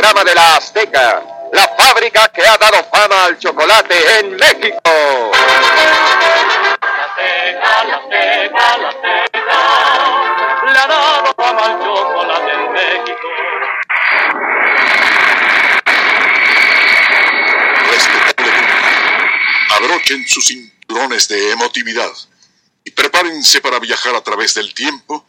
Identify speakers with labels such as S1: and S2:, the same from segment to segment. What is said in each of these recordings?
S1: Programa de la Azteca, la fábrica que ha dado fama al chocolate en México.
S2: La Azteca, la Azteca, le ha dado fama al chocolate en México.
S3: Abrochen sus cinturones de emotividad y prepárense para viajar a través del tiempo,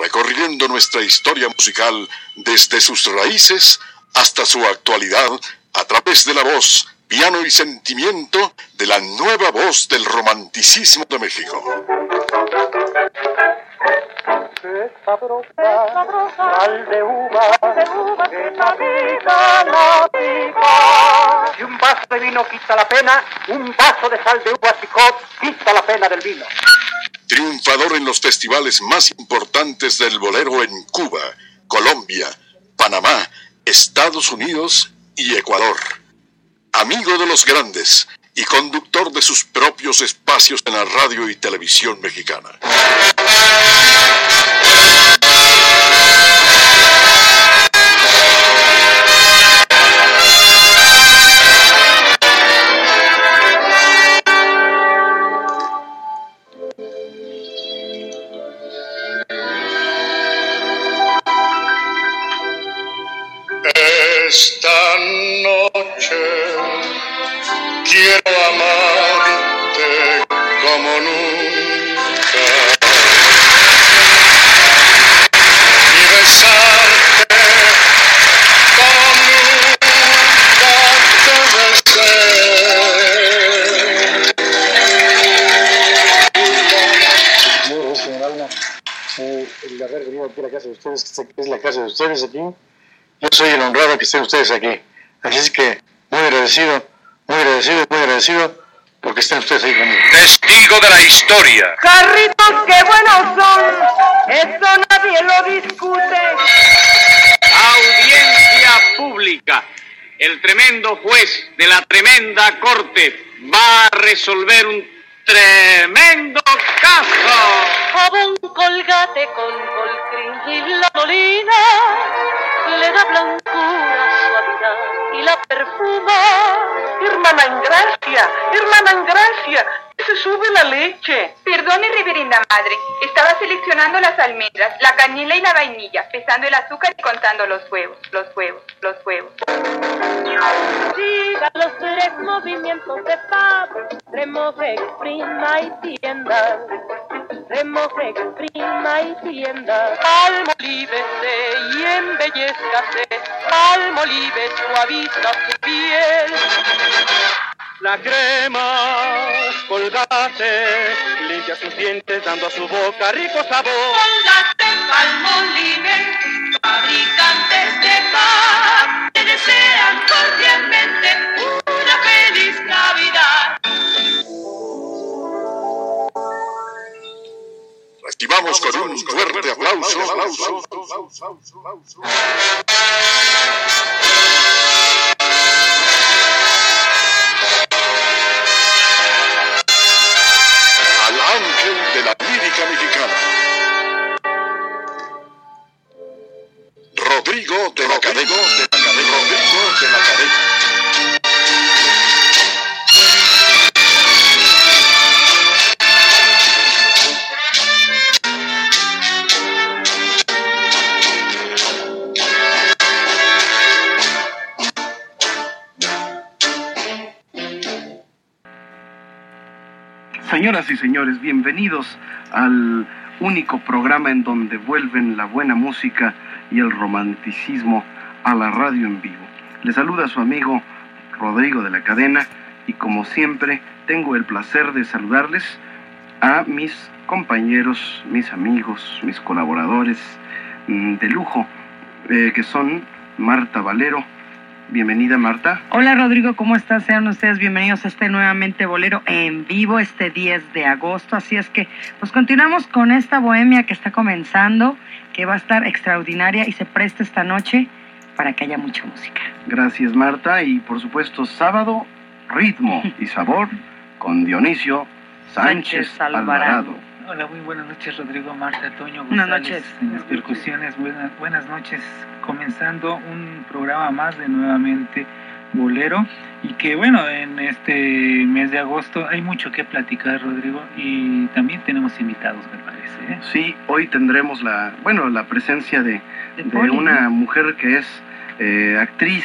S3: recorriendo nuestra historia musical desde sus raíces hasta su actualidad a través de la voz, piano y sentimiento de la nueva voz del romanticismo de México.
S2: Sabrosa, sal de uva, que la vida la pica.
S4: Si un vaso de vino quita la pena, un vaso de sal de uva picot quita la pena del vino.
S3: Triunfador en los festivales más importantes del bolero en Cuba, Colombia, Panamá, Estados Unidos y Ecuador. Amigo de los grandes y conductor de sus propios espacios en la radio y televisión mexicana.
S5: Es la casa de ustedes aquí, yo soy el honrado que estén ustedes aquí. Así es que muy agradecido, muy agradecido, muy agradecido porque estén ustedes ahí conmigo.
S1: Testigo de la historia.
S6: Carritos, qué buenos son. Eso nadie lo discute.
S7: Audiencia pública. El tremendo juez de la tremenda corte va a resolver un tremendo caso.
S2: Jabón colgate con colcrín y la molina le da blancura, suavidad y la perfuma.
S4: Hermana en gracia, hermana en gracia, se sube la leche.
S8: Perdone, reverenda madre. Estaba seleccionando las almendras, la canela y la vainilla, pesando el azúcar y contando los huevos, los huevos, los huevos.
S2: Siga los tres movimientos de paz, remoje, exprima y tienda. Remoje, exprima y tienda. Palmolívese y embellezcase, palmolive suaviza su piel.
S7: La crema colgate limpia sus dientes dando a su boca rico sabor.
S2: Colgate, palmolive, fabricantes de paz, te desean cordialmente
S3: Recibamos con un fuerte aplauso
S9: Señoras y señores, bienvenidos al único programa en donde vuelven la buena música y el romanticismo a la radio en vivo. Le saluda su amigo Rodrigo de la Cadena y como siempre tengo el placer de saludarles a mis compañeros, mis amigos, mis colaboradores mm, de lujo, eh, que son Marta Valero. Bienvenida, Marta.
S10: Hola Rodrigo, ¿cómo estás? Sean ustedes bienvenidos a este nuevamente bolero en vivo este 10 de agosto. Así es que, pues continuamos con esta bohemia que está comenzando, que va a estar extraordinaria y se presta esta noche para que haya mucha música.
S9: Gracias, Marta. Y por supuesto, sábado, ritmo y sabor con Dionisio Sánchez,
S10: Sánchez Alvarado.
S11: Hola, muy buenas noches, Rodrigo, Marta, Toño,
S10: Buenas
S11: González,
S10: noches.
S11: en las percusiones. Buenas, buenas noches, comenzando un programa más de nuevamente Bolero. Y que bueno, en este mes de agosto hay mucho que platicar, Rodrigo, y también tenemos invitados, me parece. ¿eh?
S9: Sí, hoy tendremos la, bueno, la presencia de,
S10: De
S9: de
S10: Poli,
S9: una
S10: ¿no?
S9: mujer que es eh, actriz,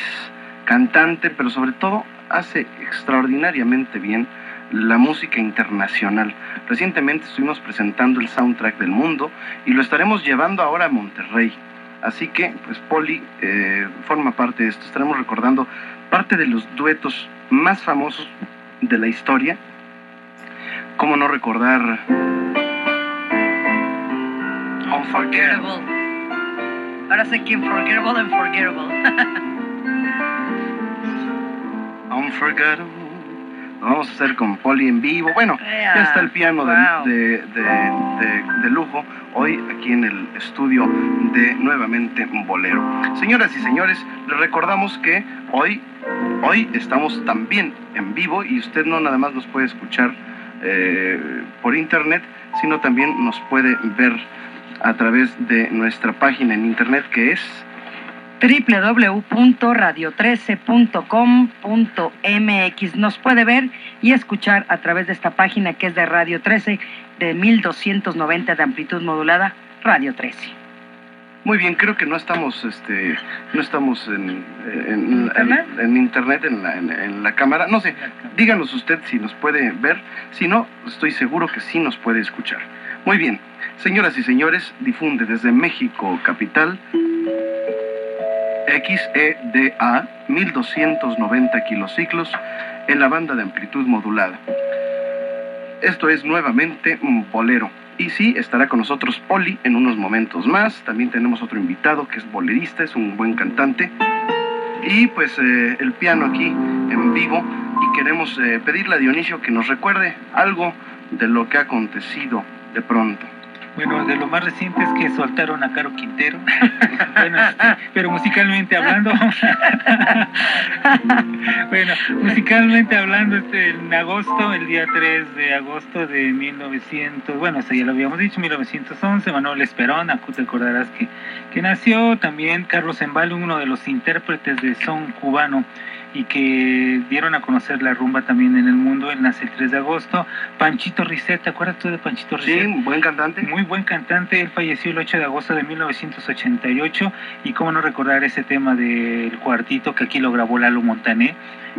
S9: cantante, pero sobre todo hace extraordinariamente bien la música internacional. Recientemente estuvimos presentando el soundtrack del mundo y lo estaremos llevando ahora a Monterrey. Así que, pues Poli eh, forma parte de esto. Estaremos recordando parte de los duetos más famosos de la historia. ¿Cómo no recordar
S10: Unforgettable. Ahora sé que Unforgettable, Unforgettable.
S9: Unforgettable? Lo vamos a hacer con Poli en vivo. Bueno, ya está el piano de-
S10: wow.
S9: de, de, de- de lujo hoy aquí en el estudio de nuevamente Bolero. Señoras y señores, les recordamos que hoy, hoy estamos también en vivo y usted no nada más nos puede escuchar eh, por internet, sino también nos puede ver a través de nuestra página en internet que es
S10: www.radio13.com.mx. Nos puede ver y escuchar a través de esta página que es de Radio 13 de 1290 de amplitud modulada, Radio 13.
S9: Muy bien, creo que no estamos, este, no estamos en, en,
S10: ¿Internet?
S9: en- en internet, en la, en- la cámara. No sé, díganos usted si nos puede ver. Si no, estoy seguro que sí nos puede escuchar. Muy bien, señoras y señores, difunde desde México capital XEDA 1290 kilociclos en la banda de amplitud modulada. Esto es nuevamente un bolero. Y sí, estará con nosotros Poli en unos momentos más. También tenemos otro invitado que es bolerista, es un buen cantante. Y pues eh, el piano aquí en vivo. Y queremos eh, pedirle a Dionisio que nos recuerde algo de lo que ha acontecido de pronto.
S11: Bueno, de lo más reciente es que soltaron a Caro Quintero. bueno, este, pero musicalmente hablando, bueno, musicalmente hablando, este, en agosto, el día 3 de agosto de 1900, bueno, eso ya lo habíamos dicho, 1911, Manuel Esperón, acu- te acordarás que, que nació. También Carlos Embalo, uno de los intérpretes de son cubano y que dieron a conocer la rumba también en el mundo, él nace el 3 de agosto, Panchito Risset, ¿te acuerdas tú de Panchito Risset?
S9: Sí, buen cantante.
S11: Muy buen cantante, él falleció el 8 de agosto de 1988 y cómo no recordar ese tema del cuartito que aquí lo grabó Lalo Montané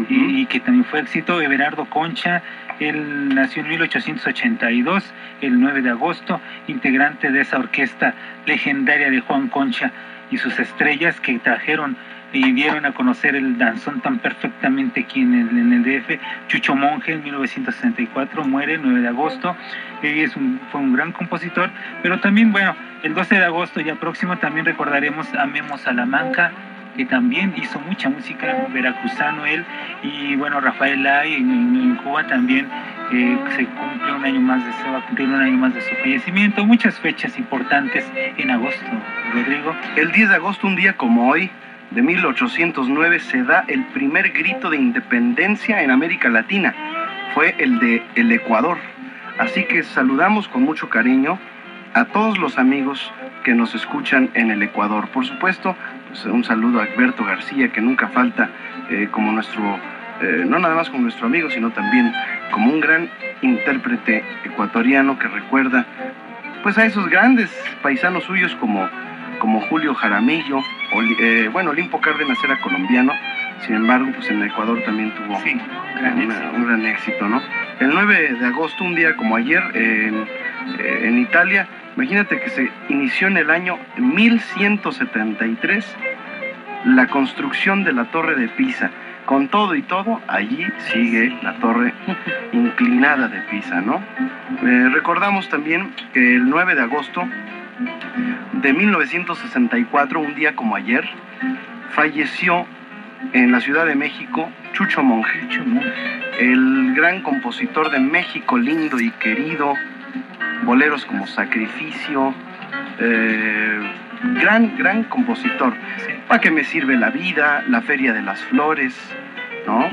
S11: y, y que también fue éxito, Everardo Concha, él nació en 1882, el 9 de agosto, integrante de esa orquesta legendaria de Juan Concha y sus estrellas que trajeron y dieron a conocer el danzón tan perfectamente aquí en el, en el DF. Chucho Monge en 1964 muere el 9 de agosto. Es un, fue un gran compositor, pero también, bueno, el 12 de agosto ya próximo también recordaremos a Memo Salamanca, que también hizo mucha música, veracruzano él, y bueno, Rafael en, en- en Cuba también eh, se cumple un año más de, se va a cumplir un año más de su fallecimiento, muchas fechas importantes en agosto, Rodrigo.
S9: El 10 de agosto, un día como hoy, de 1809, se da el primer grito de independencia en América Latina. Fue el de el Ecuador. Así que saludamos con mucho cariño a todos los amigos que nos escuchan en el Ecuador. Por supuesto, pues, un saludo a Alberto García, que nunca falta eh, como nuestro, eh, no nada más como nuestro amigo, sino también como un gran intérprete ecuatoriano que recuerda pues a esos grandes paisanos suyos como, como Julio Jaramillo, eh, bueno, Olimpo Cárdenas era colombiano, sin embargo, pues en Ecuador también tuvo
S11: gran
S9: una-
S11: éxito.
S9: un gran éxito, ¿no? El 9 de agosto, un día como ayer, en, eh, en Italia, imagínate que se inició en el año 1173 la construcción de la Torre de Pisa. con todo y todo, allí sigue la torre inclinada de Pisa, ¿no? Eh, recordamos también que el 9 de agosto de 1964, un día como ayer, falleció en la Ciudad de México Chucho Monje, el gran compositor de México lindo y querido, boleros como Sacrificio, eh, gran, gran compositor. ¿Para qué me sirve la vida? La Feria de las Flores, ¿no?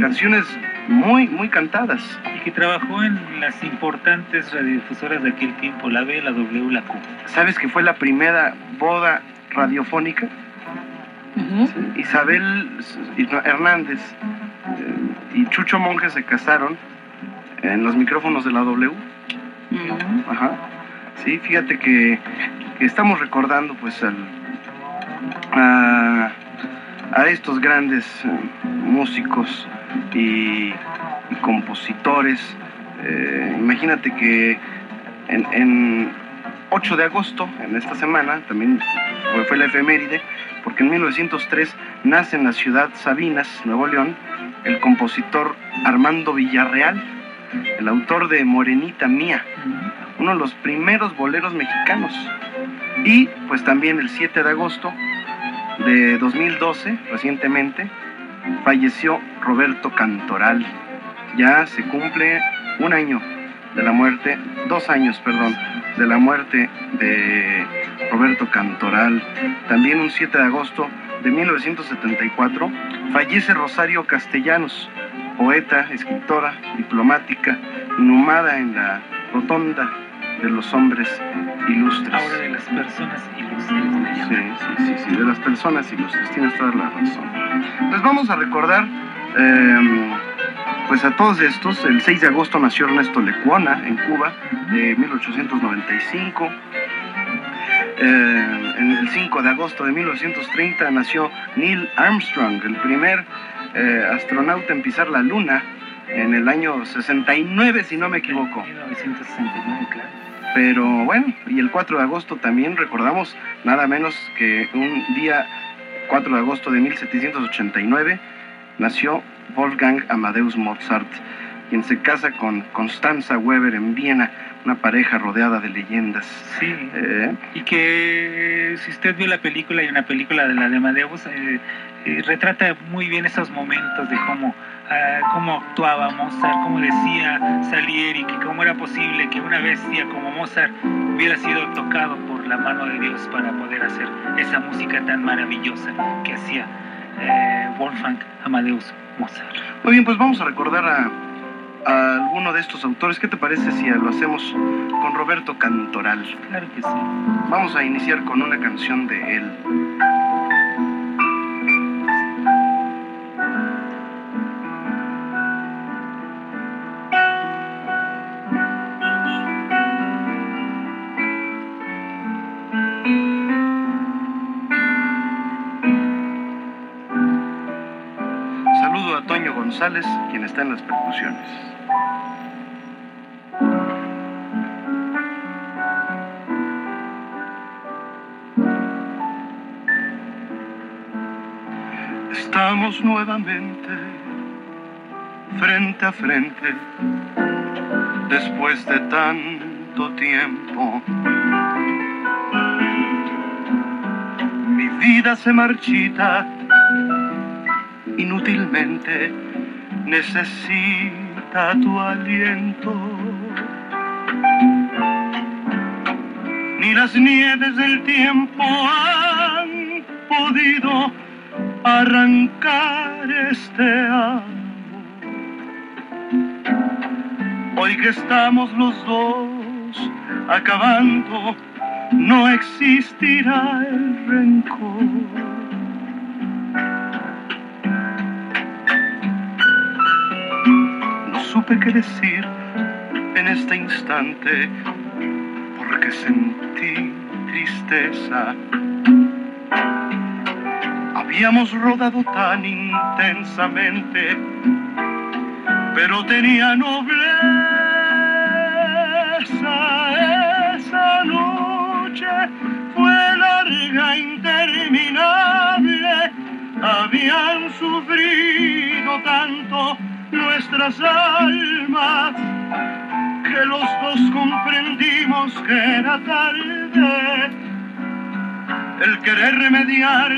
S9: Canciones muy, muy cantadas.
S11: Y que trabajó en las importantes radiodifusoras de aquel tiempo, la B, la W, la Q.
S9: ¿Sabes que fue la primera boda radiofónica? Sí, Isabel Hernández eh, y Chucho Monge se casaron en los micrófonos de la W. Ajá. Sí, fíjate que, que estamos recordando pues al, a, a estos grandes eh, músicos y, compositores. Eh, imagínate que en, en 8 de agosto, en esta semana, también fue, fue la efeméride, porque en 1903 nace en la ciudad Sabinas, Nuevo León, el compositor Armando Villarreal, el autor de Morenita Mía, uno de los primeros boleros mexicanos. Y pues también el 7 de agosto de 2012, recientemente, falleció Roberto Cantoral. Ya se cumple un año de la muerte, dos años, perdón, de la muerte de Roberto Cantoral. También un 7 de agosto de 1974 fallece Rosario Castellanos, poeta, escritora, diplomática, inhumada en la rotonda de los hombres ilustres.
S11: Ahora de las personas ilustres. me
S9: Sí, sí, sí, sí, de las personas ilustres, tienes toda la razón. Pues vamos a recordar, eh, pues a todos estos, el 6 de agosto nació Ernesto Lecuona en Cuba, de 1895. Eh, en el 5 de agosto de 1930 nació Neil Armstrong, el primer eh, astronauta en pisar la luna en el año 69, si no me equivoco.
S11: 1969, claro.
S9: Pero bueno, y el 4 de agosto también recordamos nada menos que un día 4 de agosto de 1789 nació Wolfgang Amadeus Mozart, quien se casa con Constanza Weber en Viena, una pareja rodeada de leyendas.
S11: Sí.
S9: Eh,
S11: Y que si usted vio la película y una película de la de Amadeus, eh, eh, retrata muy bien esos momentos de cómo, ah, cómo actuaba Mozart, cómo decía Salieri, que cómo era posible que una bestia como Mozart hubiera sido tocado por la mano de Dios para poder hacer esa música tan maravillosa que hacía eh, Wolfgang Amadeus Mozart.
S9: Muy bien, pues vamos a recordar a, a alguno de estos autores. ¿Qué te parece si lo hacemos con Roberto Cantoral?
S11: Claro que sí.
S9: Vamos a iniciar con una canción de él. González, quien está en las percusiones. Estamos nuevamente frente a frente después de tanto tiempo. Mi vida se marchita inútilmente, necesita tu aliento. Ni las nieves del tiempo han podido arrancar este amor. Hoy que estamos los dos acabando, no existirá el rencor. Supe qué decir en este instante, porque sentí tristeza. Habíamos rodado tan intensamente, pero tenía nobleza esa noche. Fue larga, interminable, habían sufrido nuestras almas, que los dos comprendimos que era tarde. El querer remediar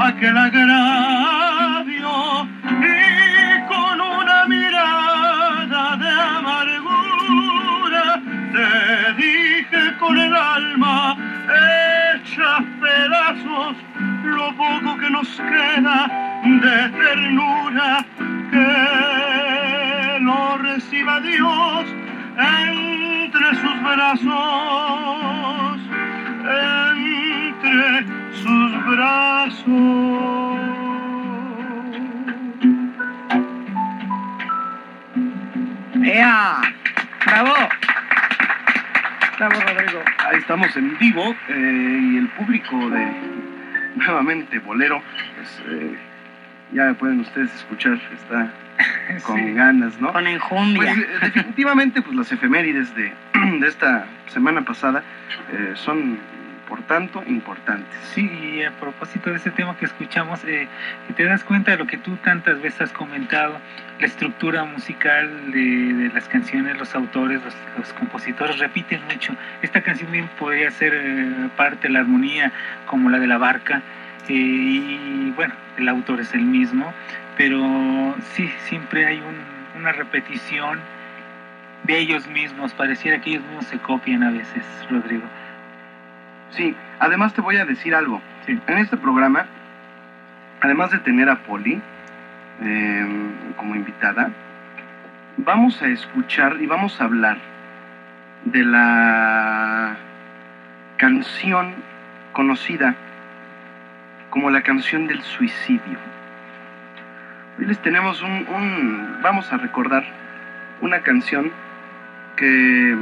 S9: aquel agravio y con una mirada de amargura te dije con el alma hecha pedazos lo poco que nos queda de ternura que lo reciba Dios entre sus brazos entre sus brazos
S10: ¡Ea! ¡Bravo! Bravo, Rodrigo.
S9: Ahí estamos en vivo eh, y el público de nuevamente Bolero, pues eh, ya pueden ustedes escuchar, está con
S10: Sí.
S9: ganas, ¿no?
S10: Con enjundia.
S9: Pues, eh, definitivamente, pues las efemérides de, de esta semana pasada eh, son, por tanto, importantes.
S11: Sí, y a propósito de ese tema que escuchamos, eh, te das cuenta de lo que tú tantas veces has comentado, la estructura musical de, de las canciones, los autores, los, los compositores repiten mucho. Esta canción bien podría ser eh, parte de la armonía como la de la barca, eh, y bueno, el autor es el mismo, pero sí, siempre hay un- una repetición de ellos mismos, pareciera que ellos mismos se copian a veces, Rodrigo.
S9: Sí, además te voy a decir algo. En este programa, además de tener a Poli eh, como invitada, vamos a escuchar y vamos a hablar de la canción conocida como la canción del suicidio. Les tenemos un, vamos a recordar una canción que,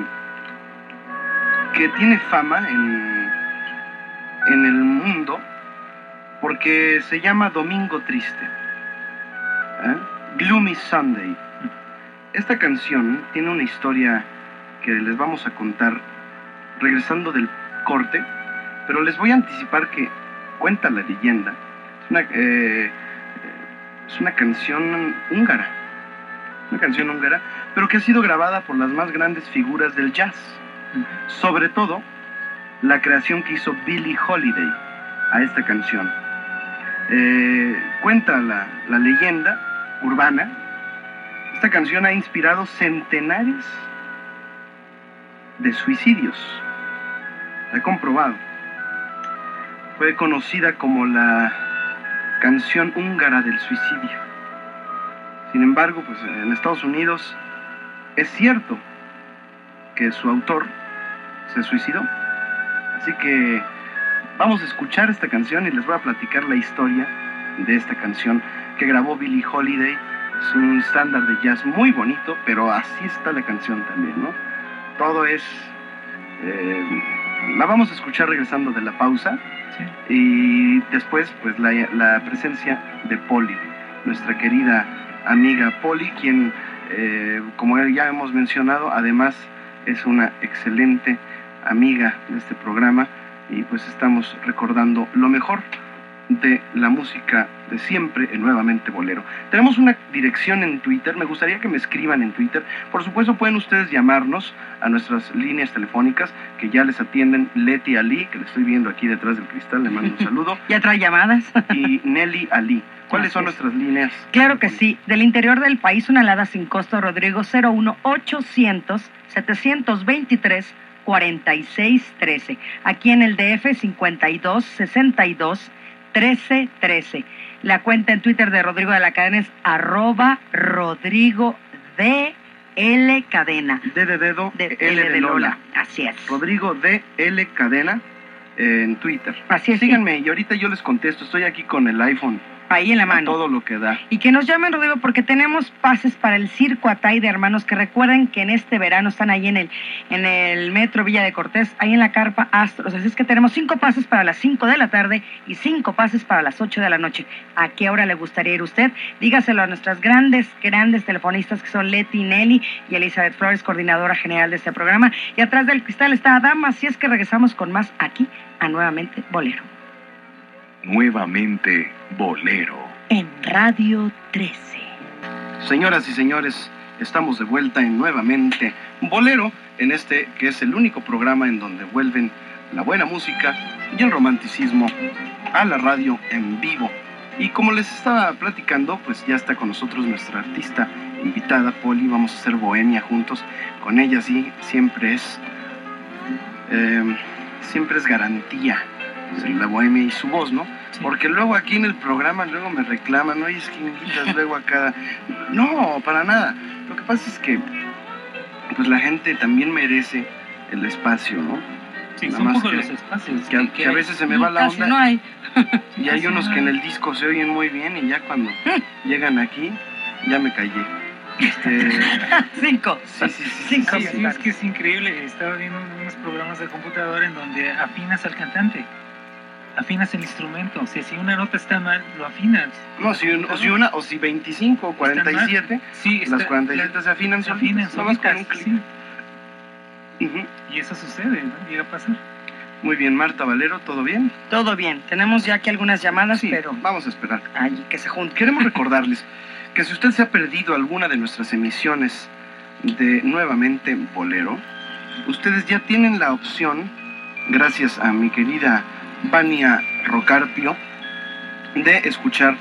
S9: que tiene fama en, en el mundo porque se llama Domingo Triste. ¿eh? Gloomy Sunday. Esta canción tiene una historia que les vamos a contar regresando del corte, pero les voy a anticipar que cuenta la leyenda. Una, eh, es una canción húngara, una canción húngara, pero que ha sido grabada por las más grandes figuras del jazz. Sobre todo, la creación que hizo Billie Holiday a esta canción. Eh, cuenta la, la leyenda urbana, esta canción ha inspirado centenares de suicidios. Ha comprobado. Fue conocida como la canción húngara del suicidio. Sin embargo, pues en Estados Unidos es cierto que su autor se suicidó. Así que vamos a escuchar esta canción y les voy a platicar la historia de esta canción que grabó Billie Holiday. Es un estándar de jazz muy bonito, pero así está la canción también, ¿no? Todo es... eh, la vamos a escuchar regresando de la pausa y después pues la, la presencia de Polly, nuestra querida amiga Polly, quien eh, como ya hemos mencionado, además es una excelente amiga de este programa. Y pues estamos recordando lo mejor de la música de siempre en Nuevamente Bolero. Tenemos una dirección en Twitter, me gustaría que me escriban en Twitter. Por supuesto pueden ustedes llamarnos a nuestras líneas telefónicas que ya les atienden Leti Ali, que le estoy viendo aquí detrás del cristal, le mando un saludo.
S10: ¿Ya trae llamadas?
S9: y Nelly Ali. ¿Cuáles son nuestras líneas?
S10: Claro que sí. Del interior del país, una alada sin costo, Rodrigo 01800 723 4613. Aquí en el DF 52 62 13 13. La cuenta en Twitter de Rodrigo de la Cadena es arroba Rodrigo de L Cadena.
S9: D de dedo,
S10: de
S9: L de Lola.
S10: Así es.
S9: Rodrigo D. L. Cadena en Twitter.
S10: Así es.
S9: Síganme y ahorita yo les contesto. Estoy aquí con el iPhone.
S10: Ahí en la
S9: A
S10: mano.
S9: todo lo que da.
S10: Y que nos llamen, Rodrigo, porque tenemos pases para el Circo Atay de Hermanos, que recuerden que en este verano están ahí en el, en el Metro Villa de Cortés, ahí en la Carpa Astros. Así es que tenemos cinco pases para las cinco de la tarde y cinco pases para las ocho de la noche. ¿A qué hora le gustaría ir usted? Dígaselo a nuestras grandes, grandes telefonistas que son Leti Nelly y Elizabeth Flores, coordinadora general de este programa. Y atrás del cristal está Adama, así es que regresamos con más aquí a Nuevamente Bolero.
S12: Nuevamente Bolero.
S10: En Radio 13.
S9: Señoras y señores, Estamos de vuelta en nuevamente Bolero, en este que es el único programa en donde vuelven la buena música y el romanticismo a la radio en vivo. Y como les estaba platicando, pues ya está con nosotros nuestra artista invitada, Poli. Vamos a hacer bohemia juntos. Con ella sí, siempre es, eh, siempre es garantía la bohemia y su voz, ¿no? Porque luego aquí en el programa luego me reclaman, oye, es que invitas luego a cada... No, para nada. Lo que pasa es que pues la gente también merece el espacio, ¿no?
S11: Sí,
S9: Nada
S11: son
S9: más que-
S11: los espacios.
S9: que, a- que a veces se me va la onda.
S10: no hay.
S9: Y hay unos
S10: no
S9: que en el disco se oyen muy bien y ya cuando llegan aquí, ya me callé. Este,
S10: Cinco.
S9: sí, sí, sí, sí,
S10: Cinco.
S9: sí,
S11: Sí, es que es increíble. Estaba viendo unos programas de computadora en donde afinas al cantante. Afinas el instrumento. O sea, si una nota está mal, lo afinas.
S9: No, si, un- o si una, o si 25 o 47,
S11: Sí,
S9: las
S11: está-
S9: 47 se afinan
S11: se afinan
S9: nada más con un clic.
S11: sí. Y eso sucede, ¿no? Llega a pasar.
S9: Muy bien, Marta Valero, ¿todo bien?
S10: Todo bien. Tenemos ya aquí algunas llamadas,
S9: Sí,
S10: pero
S9: vamos a esperar.
S10: ahí que se junten.
S9: Queremos recordarles que si usted se ha perdido alguna de nuestras emisiones de Nuevamente Bolero, ustedes ya tienen la opción, gracias a mi querida Vania Rocarpio, de escuchar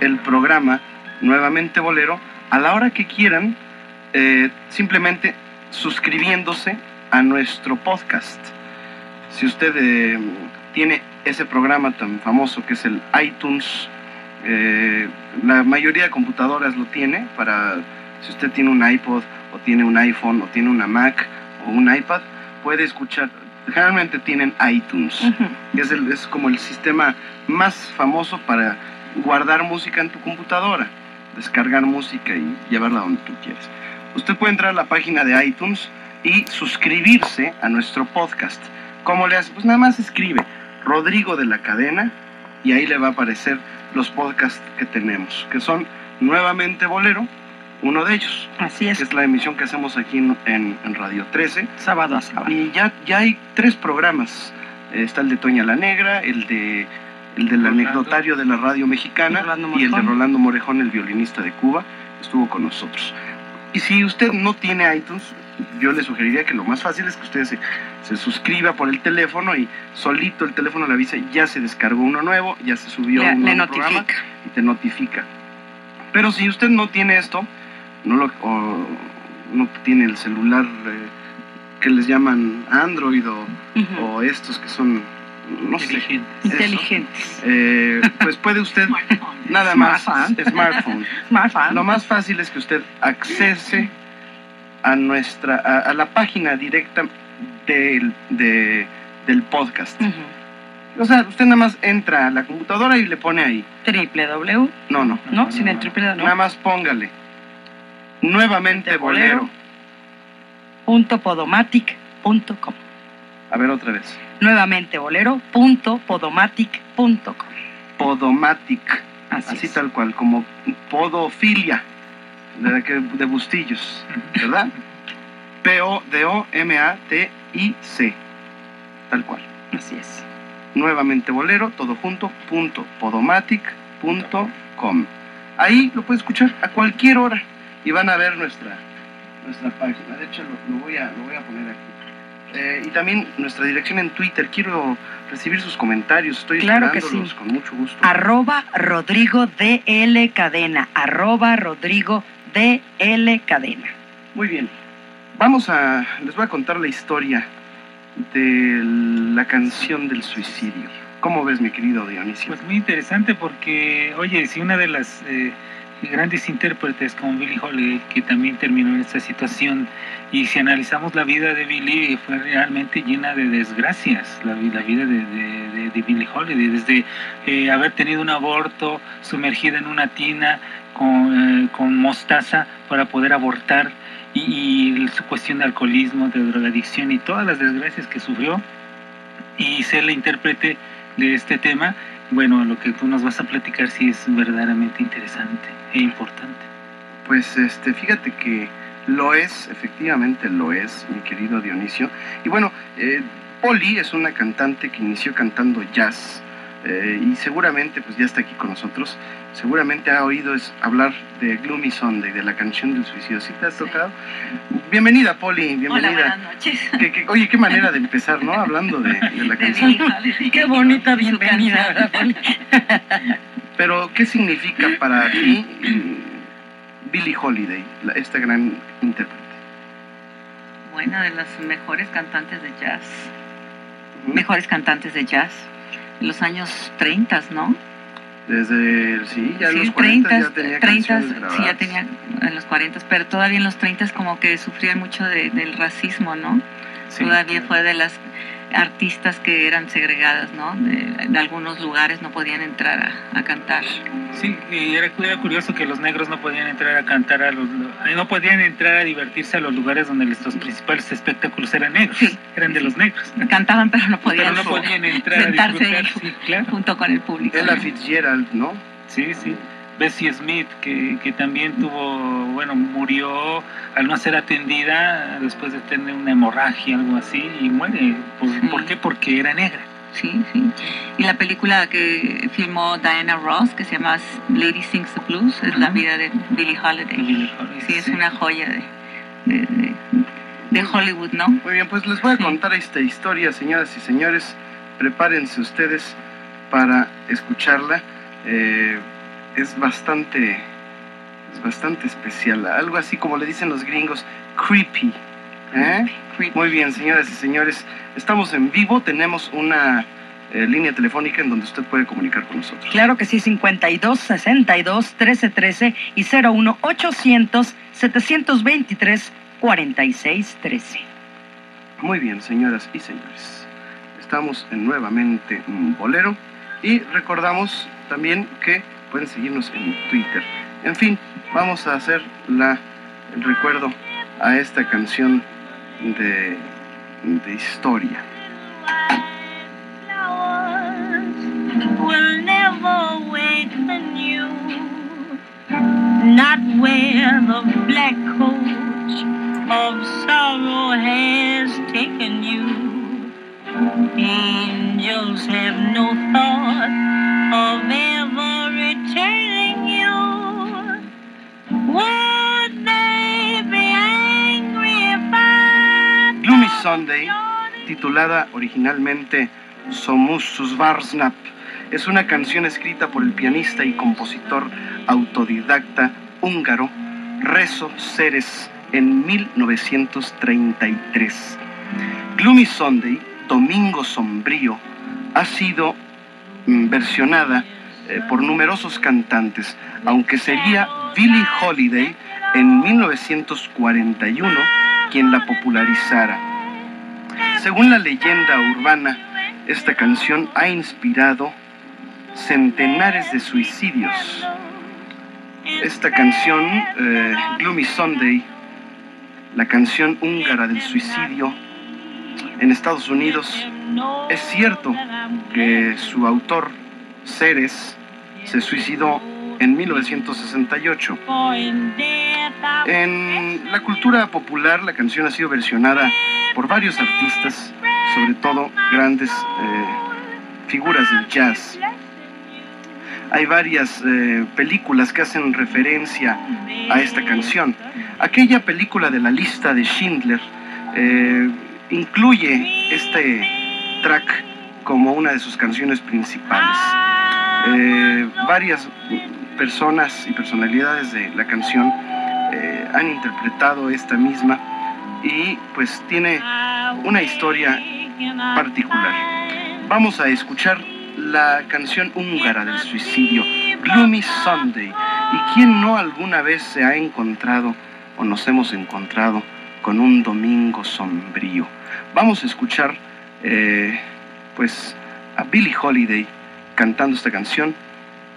S9: el programa Nuevamente Bolero a la hora que quieran, eh, simplemente suscribiéndose a nuestro podcast. Si usted eh, tiene ese programa tan famoso que es el iTunes, eh, la mayoría de computadoras lo tiene para si usted tiene un iPod o tiene un iPhone o tiene una Mac o un iPad puede escuchar generalmente tienen iTunes. Que es, el- es como el sistema más famoso para guardar música en tu computadora descargar música y llevarla donde tú quieras. Usted puede entrar a la página de iTunes y suscribirse a nuestro podcast. ¿cómo le hace? pues nada más escribe Rodrigo de la Cadena y ahí le va a aparecer los podcasts que tenemos, que son nuevamente Bolero, uno de ellos,
S10: Así
S9: que
S10: es.
S9: es la emisión que hacemos aquí en, en- en Radio 13.
S10: Sábado a sábado.
S9: Y ya, ya hay tres programas. Eh, Está el de Toña la Negra, el de el del
S11: Rolando.
S9: anecdotario de la radio mexicana
S10: Rolando
S9: y el de. Rolando Morejón, el violinista de Cuba, estuvo con nosotros. Y si usted no tiene iTunes, yo le sugeriría que lo más fácil es que usted se, se suscriba por el teléfono y solito el teléfono le avisa, ya se descargó uno nuevo, ya se subió
S10: Le,
S9: un
S10: le
S9: nuevo programa y te notifica. Pero si usted no tiene esto, no lo, o no tiene el celular eh, que les llaman Android o, estos que son, no sé,
S11: Inteligente.
S9: eso,
S10: Inteligentes.
S9: eh, pues puede usted nada más
S10: Smartphone.
S9: smartphone.
S10: Smartphone.
S9: Lo más fácil es que usted accese a nuestra a, a la página directa del, de- del podcast. O sea, usted nada más entra a la computadora y le pone ahí.
S10: www.
S9: No, no.
S10: No, sin el triple no.
S9: Nada más póngale. Nuevamente bolero.
S10: Punto podomatic.com.
S9: A ver otra vez.
S10: Nuevamente bolero. Punto podomatic.com.
S9: Podomatic.
S10: Así,
S9: Así tal cual, como podofilia. De, que- de bustillos. ¿Verdad? P-O-D-O-M-A-T-I-C. Tal cual.
S10: Así es.
S9: nuevamente bolero, todo junto, punto, podomatic, punto com. Ahí lo puede escuchar a cualquier hora y van a ver nuestra, nuestra página. De hecho, lo, lo voy, a, lo voy a poner aquí. Eh, y también nuestra dirección en Twitter. Quiero recibir sus comentarios. Estoy
S10: Claro que
S9: esperándolos
S10: sí.
S9: con mucho gusto.
S10: Arroba Rodrigo DL Cadena. Arroba Rodrigo DL Cadena.
S9: Muy bien. Vamos a. Les voy a contar la historia de la canción del suicidio. ¿Cómo ves, mi querido Dionisio?
S11: Pues muy interesante porque, oye, si una de las eh, grandes intérpretes como Billie Holiday, que también terminó en esta situación, y si analizamos la vida de Billie, fue realmente llena de desgracias, la, la vida de, de, de- de Billie Holiday, desde eh, haber tenido un aborto, sumergida en una tina con, eh, con mostaza para poder abortar, y, y su cuestión de alcoholismo, de drogadicción y todas las desgracias que sufrió, y ser la intérprete de este tema, bueno, lo que tú nos vas a platicar sí es verdaderamente interesante e importante.
S9: Pues este, fíjate que lo es, efectivamente lo es, mi querido Dionisio. Y bueno, eh, Poli es una cantante que inició cantando jazz eh, y seguramente pues ya está aquí con nosotros. Seguramente ha oído es hablar de Gloomy Sunday, de la canción del suicidio. ¿Sí te has tocado? Bienvenida, Poli, bienvenida.
S12: Hola, buenas noches.
S9: Que- que- oye, qué manera de empezar, ¿no? Hablando de, de la canción.
S10: Qué bonita bienvenida, ¿verdad, Poli?
S9: Pero, ¿qué significa para ti mm, Billie Holiday, la- esta gran intérprete?
S12: Una de las mejores cantantes de jazz. Mejores cantantes de jazz. En los años 30, ¿no?
S9: Desde, sí, ya en
S12: sí,
S9: los 40
S12: 30,
S9: ya tenía
S12: 30,
S9: canciones
S12: sí, ya tenía en los 40, pero todavía en los 30 como que sufría mucho de- del racismo, ¿no?
S11: Sí,
S12: todavía fue de las artistas que eran segregadas, ¿no? De, de algunos lugares no podían entrar a, a cantar.
S11: Sí, y era, era curioso que los negros no podían entrar a cantar a los eh, no podían entrar a divertirse a los lugares donde los principales espectáculos eran negros, eran de los negros.
S12: Cantaban, pero no podían,
S11: Pero no podían entrar a disfrutar, sí, claro.
S12: junto con el público.
S9: Ella Fitzgerald, ¿no?
S11: Sí, sí. Bessie Smith, que, que también tuvo, bueno, murió al no ser atendida después de tener una hemorragia, algo así, y muere. ¿Por, ¿por qué? Porque era negra.
S12: Sí, sí. Y la película que filmó Diana Ross, que se llama Lady Sings the Blues, es la vida de Billie Holiday. sí, es una joya de, de, de- de Hollywood, ¿no?
S9: Muy bien, pues les voy a contar esta historia, señoras y señores. Prepárense ustedes para escucharla. Eh, es bastante, es bastante especial. Algo así como le dicen los gringos, creepy. ¿eh? Muy bien, señoras y señores. Estamos en vivo. Tenemos una eh, línea telefónica en donde usted puede comunicar con nosotros.
S10: Claro que sí, 52 62 13 13 y 01 800 723 46 13.
S9: Muy bien, señoras y señores. Estamos en nuevamente en Bolero y recordamos también que pueden seguirnos en Twitter. En fin, vamos a hacer la, el recuerdo a esta canción de, de historia.
S13: will never waken you. Not where the black coach of sorrow has taken you. Angels have no thought of ever returning you. Would they be angry if I
S9: Gloomy Sunday, titulada originalmente Somus Susvarsnap, es una canción escrita por el pianista y compositor autodidacta húngaro Rezo Ceres en 1933. Gloomy Sunday, Domingo Sombrío, ha sido versionada eh, por numerosos cantantes, aunque sería Billie Holiday en 1941 quien la popularizara. Según la leyenda urbana, esta canción ha inspirado centenares de suicidios. Esta canción, eh, Gloomy Sunday, la canción húngara del suicidio en Estados Unidos, es cierto que su autor, Ceres, se suicidó en 1968. En la cultura popular, la canción ha sido versionada por varios artistas, sobre todo grandes eh, figuras del jazz. Hay varias eh, películas que hacen referencia a esta canción. Aquella película de la lista de Schindler eh, incluye este track como una de sus canciones principales. Eh, varias personas y personalidades de la canción eh, han interpretado esta misma y pues tiene una historia particular. Vamos a escuchar la canción húngara del suicidio, Gloomy Sunday. ¿Y quién no alguna vez se ha encontrado o nos hemos encontrado con un domingo sombrío? Vamos a escuchar eh, pues a Billie Holiday cantando esta canción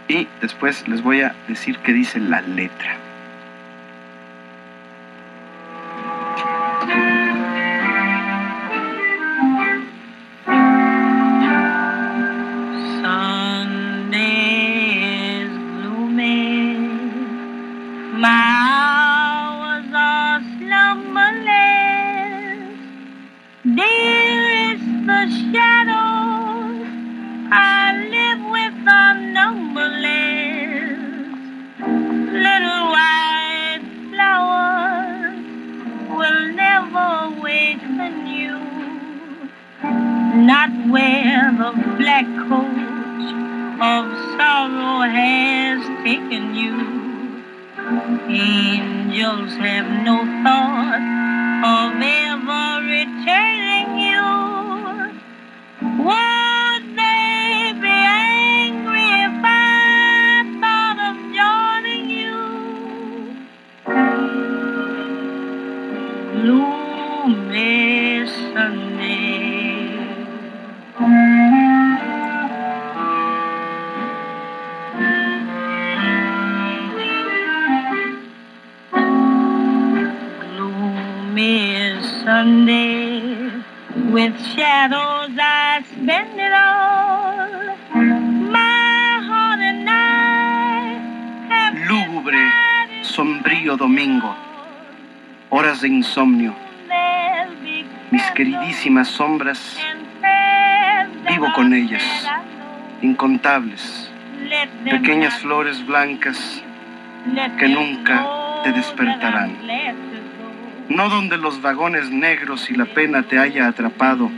S9: y después les voy a decir qué dice la letra.
S13: Little white flowers will never awaken you. Not where the black coat of sorrow has taken you. Angels have no thought of ever returning you. Would Sunday. With shadows I spend it all. My heart and I have
S9: Lúgubre, sombrío domingo, horas de insomnio, mis queridísimas sombras, vivo con ellas, incontables, pequeñas flores blancas que nunca te despertarán. No donde los vagones negros y la pena te haya atrapado.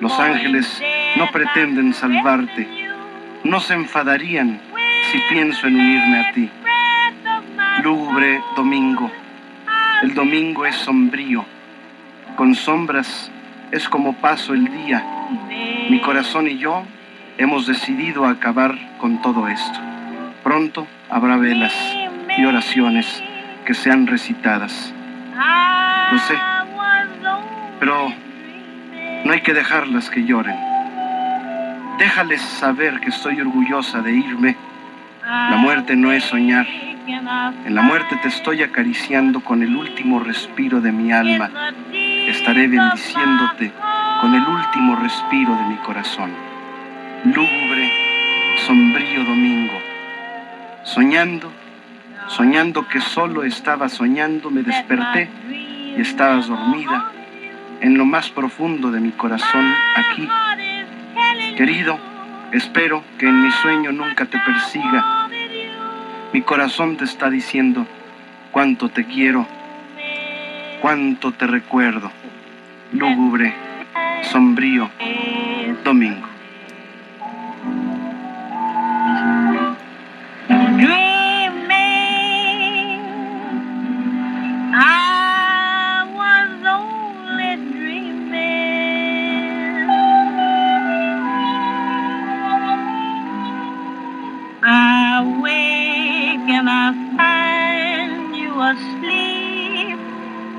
S9: Los ángeles no pretenden salvarte. No se enfadarían si pienso en unirme a ti. Lúgubre domingo. El domingo es sombrío. Con sombras es como paso el día. Mi corazón y yo hemos decidido acabar con todo esto. Pronto habrá velas y oraciones que sean recitadas. Lo sé, pero no hay que dejarlas que lloren. Déjales saber que estoy orgullosa de irme. La muerte no es soñar. En la muerte te estoy acariciando con el último respiro de mi alma. Estaré bendiciéndote con el último respiro de mi corazón. Lúgubre, sombrío domingo. Soñando, soñando que solo estaba soñando, me desperté y estabas dormida en lo más profundo de mi corazón aquí. Querido, espero que en mi sueño nunca te persiga. Mi corazón te está diciendo cuánto te quiero, cuánto te recuerdo. Lúgubre, sombrío, domingo.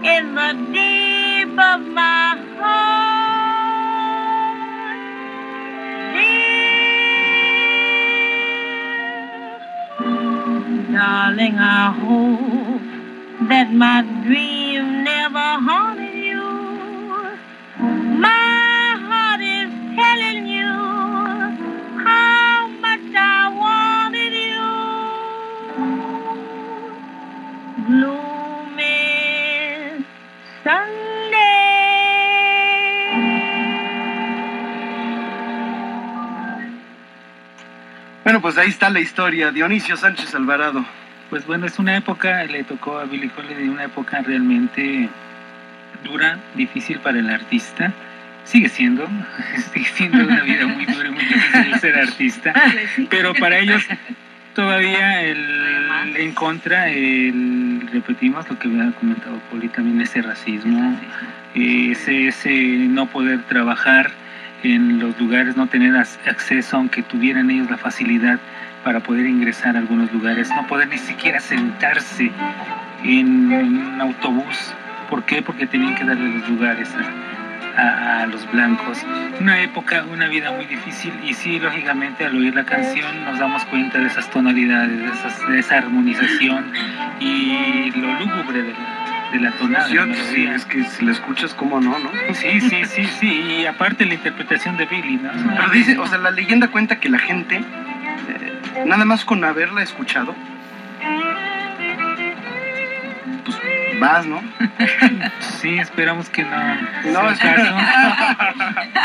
S13: In the deep of my heart. Dear, Darling, I hope that my dream never haunted you. My
S9: Bueno, pues ahí está la historia. Dionisio Sánchez Alvarado.
S11: Pues bueno, es una época, le tocó a Billy Holiday una época realmente dura, difícil para el artista. Sigue siendo, sigue siendo una vida muy dura y muy difícil ser artista. Pero para ellos todavía el, en contra, el, repetimos lo que había comentado Poli, también ese racismo, ese, ese no poder trabajar en los lugares, no tener acceso, aunque tuvieran ellos la facilidad para poder ingresar a algunos lugares, no poder ni siquiera sentarse en, un autobús. ¿Por qué? Porque tenían que darle los lugares a, los blancos. Una época, una vida muy difícil y sí, lógicamente al oír la canción nos damos cuenta de esas tonalidades, de, esa armonización y lo lúgubre de de la tonada. La
S9: sí, es que si la escuchas, ¿cómo no, no?
S11: Sí, sí, sí, sí, y aparte la interpretación de Billy, ¿no?
S9: Pero dice, o sea, la leyenda cuenta que la gente, eh, nada más con haberla escuchado, pues vas, ¿no?
S11: Sí, esperamos que no
S9: No,
S11: sea el caso.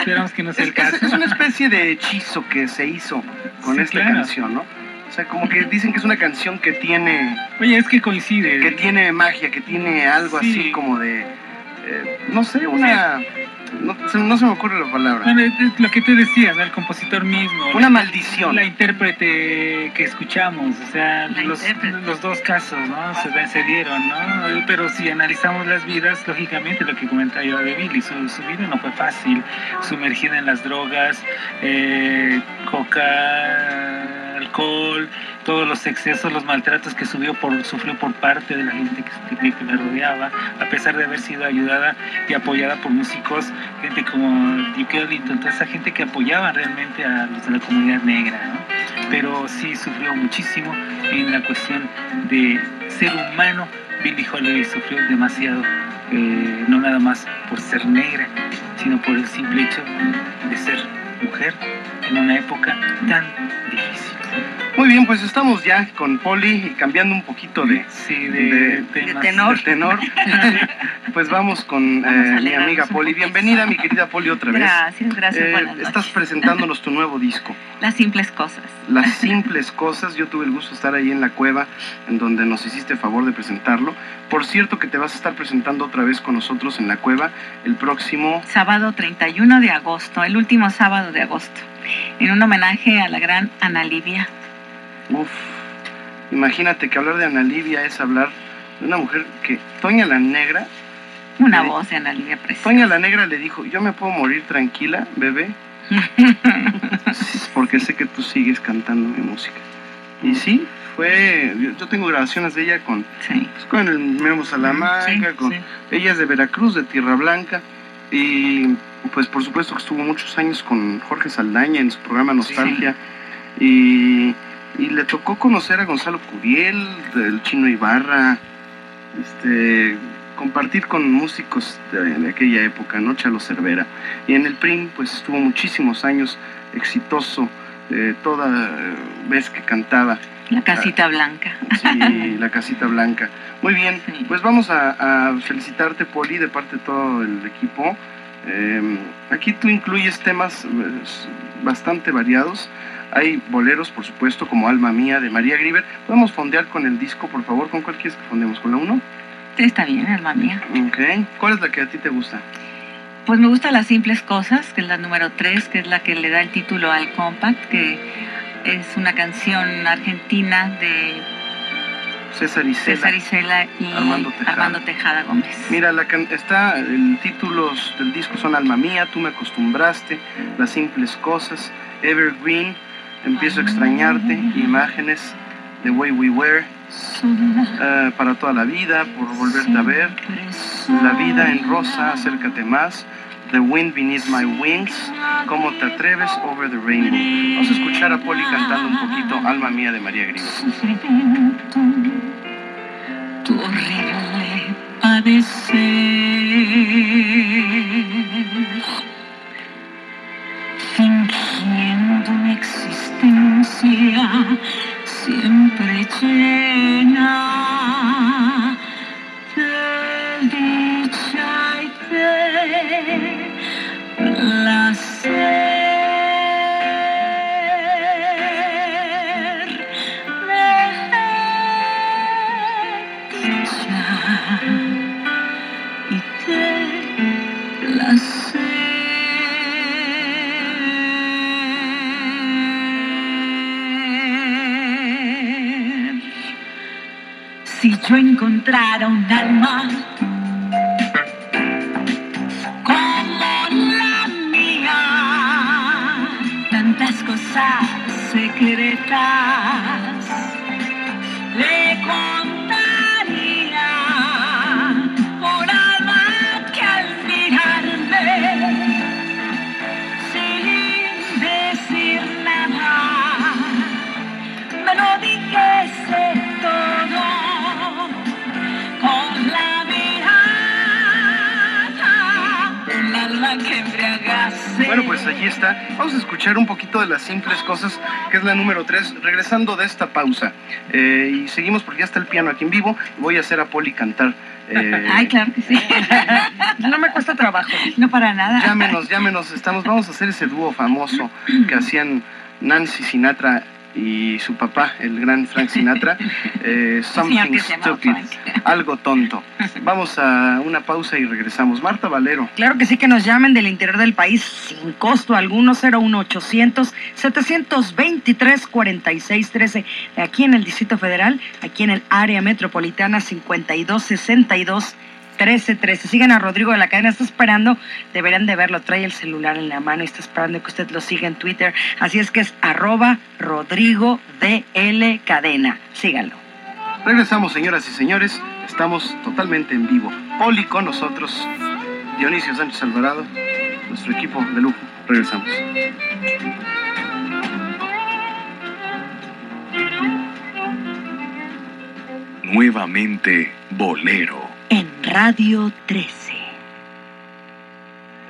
S11: esperamos que no sea el
S9: Es,
S11: caso.
S9: es una especie de hechizo que se hizo con con
S11: Sí,
S9: esta
S11: claro.
S9: canción, ¿no? O sea, como que dicen que es una canción que tiene...
S11: Oye, es que coincide.
S9: Que tiene magia, que tiene algo
S11: Sí.
S9: así como de... eh, no sé, una... No, se- no se me ocurre la palabra.
S11: Bueno, es lo que tú decías, ¿no? el compositor mismo.
S9: Una maldición.
S11: La intérprete que escuchamos, o sea, los, los dos casos, ¿no? Se, se dieron, ¿no? Pero si analizamos las vidas, lógicamente lo que comentaba yo de Billy, su, su vida no fue fácil, sumergida en las drogas, eh, coca, alcohol, todos los excesos, los maltratos que subió por, sufrió por parte de la gente que, que, la rodeaba, a pesar de haber sido ayudada y apoyada por músicos, gente como Duke Ellington, toda esa gente que apoyaba realmente a los de la comunidad negra, ¿no? Pero sí sufrió muchísimo en la cuestión de ser humano. Billie Holiday sufrió demasiado, eh, no nada más por ser negra, sino por el simple hecho de ser mujer en una época tan difícil.
S9: Muy bien, pues estamos ya con Poli y cambiando un poquito de,
S11: de,
S9: temas,
S10: tenor.
S9: de tenor. pues vamos con
S12: Vamos
S9: eh, mi amiga Poli. Bienvenida, mi querida Poli, otra vez.
S12: Gracias, gracias,
S9: Eh,
S12: buenas noches.
S9: estás presentándonos tu nuevo disco.
S12: Las simples cosas.
S9: Las simples cosas. Yo tuve el gusto de estar ahí en la cueva, en donde nos hiciste favor de presentarlo. Por cierto, que te vas a estar presentando otra vez con nosotros en la cueva el próximo.
S12: Sábado 31 de agosto, el último sábado de agosto, en un homenaje a la gran Ana Livia.
S9: Uf, imagínate que hablar de Ana Livia es hablar de una mujer que Toña la Negra.
S12: Una
S9: le-
S12: voz de Ana Livia preciosa.
S9: Toña la Negra le dijo: Yo me puedo morir tranquila, bebé, porque sé que tú sigues cantando mi música. Y sí, fue. Yo, tengo grabaciones de ella con, pues, con el Memo Salamanca, con, ella es de Veracruz, de Tierra Blanca. Y pues por supuesto que estuvo muchos años con Jorge Saldaña en su programa Nostalgia. Y, y le tocó conocer a Gonzalo Curiel, del Chino Ibarra, este, compartir con músicos de, de aquella época, ¿no? Chalo Cervera. Y en el PRIM, pues estuvo muchísimos años exitoso, eh, toda vez que cantaba.
S12: La casita blanca.
S9: Sí, la casita blanca. Muy bien, pues vamos a, a felicitarte, Poli, de parte de todo el equipo. Eh, aquí tú incluyes temas eh, bastante variados. Hay boleros, por supuesto, como Alma Mía de María Griver. ¿Podemos fondear con el disco, por favor? ¿Con cuál quieres que fondemos? ¿Con la 1?
S12: Está bien, alma mía.
S9: Ok. ¿Cuál es la que a ti te gusta?
S12: Pues me gustan las simples cosas, que es la número 3, que es la que le da el título al compact, que es una canción argentina de
S9: César Isela.
S12: César Isela y
S9: Armando Tejada.
S12: Armando Tejada Gómez.
S9: Mira, la can- está, el título del disco son Alma Mía, Tú me acostumbraste, Las simples cosas, Evergreen, Empiezo a extrañarte, Imágenes, The Way We Were, eh, Para toda la vida, Por volverte a ver, La vida en rosa, Acércate más, The Wind Beneath My Wings, Cómo te atreves, Over the Rainbow. Vamos a escuchar a Poli cantando un poquito Alma Mía de María Griego. Es la número 3, regresando de esta pausa. Eh, y seguimos porque ya está el piano aquí en vivo. Voy a hacer a Poli cantar. Eh,
S12: Ay, claro que sí.
S10: no me cuesta trabajo.
S12: No para nada.
S9: Llámenos, llámenos. Estamos, vamos a hacer ese dúo famoso que hacían Nancy Sinatra y su papá, el gran Frank Sinatra, eh, Something Stupid, algo tonto. Vamos a una pausa y regresamos. Marta Valero.
S10: Claro que sí, que nos llamen del interior del país sin costo alguno, 01800 723 4613 aquí en el Distrito Federal, aquí en el área metropolitana 5262 1313. Sigan a Rodrigo de la Cadena, está esperando, deberán de verlo, trae el celular en la mano y está esperando que usted lo siga en Twitter. Así es que es arroba Rodrigo DL Cadena. Síganlo.
S9: Regresamos, señoras y señores. Estamos totalmente en vivo. Poli con nosotros, Dionisio Sánchez Alvarado, nuestro equipo de lujo. Regresamos.
S14: Nuevamente, Bolero.
S10: En Radio 13.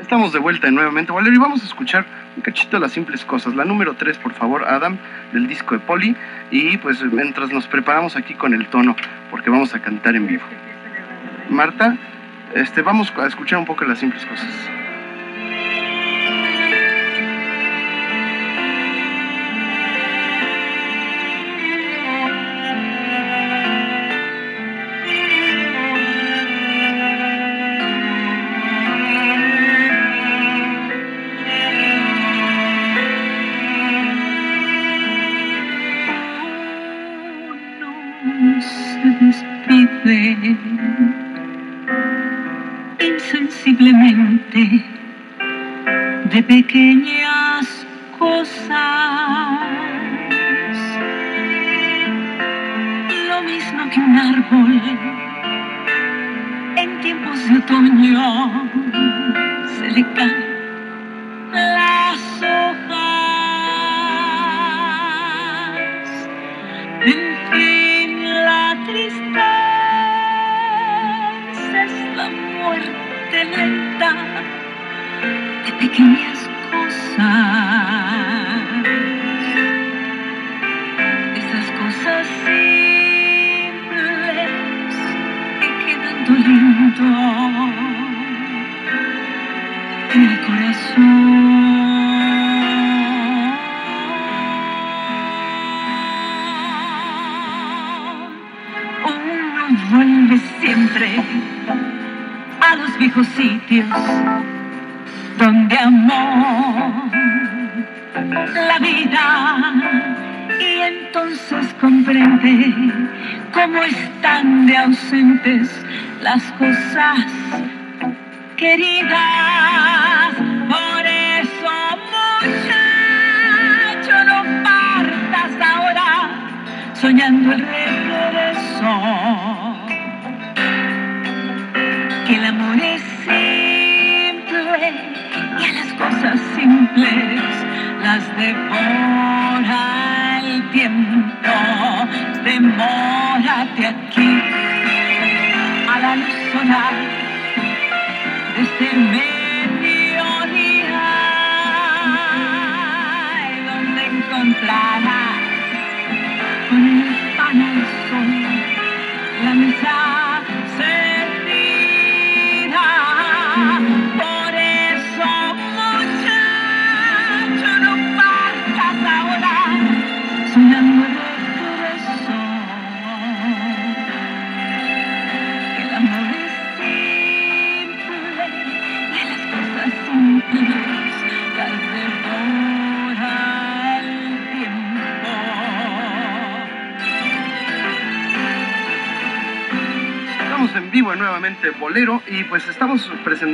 S9: Estamos de vuelta nuevamente, Bolero, y vamos a escuchar un cachito de las simples cosas. La número 3, por favor, Adam, del disco de Poli. Y pues mientras nos preparamos aquí con el tono, porque vamos a cantar en vivo. Marta, este, vamos a escuchar un poco las simples cosas.
S12: Insensiblemente de pequeñas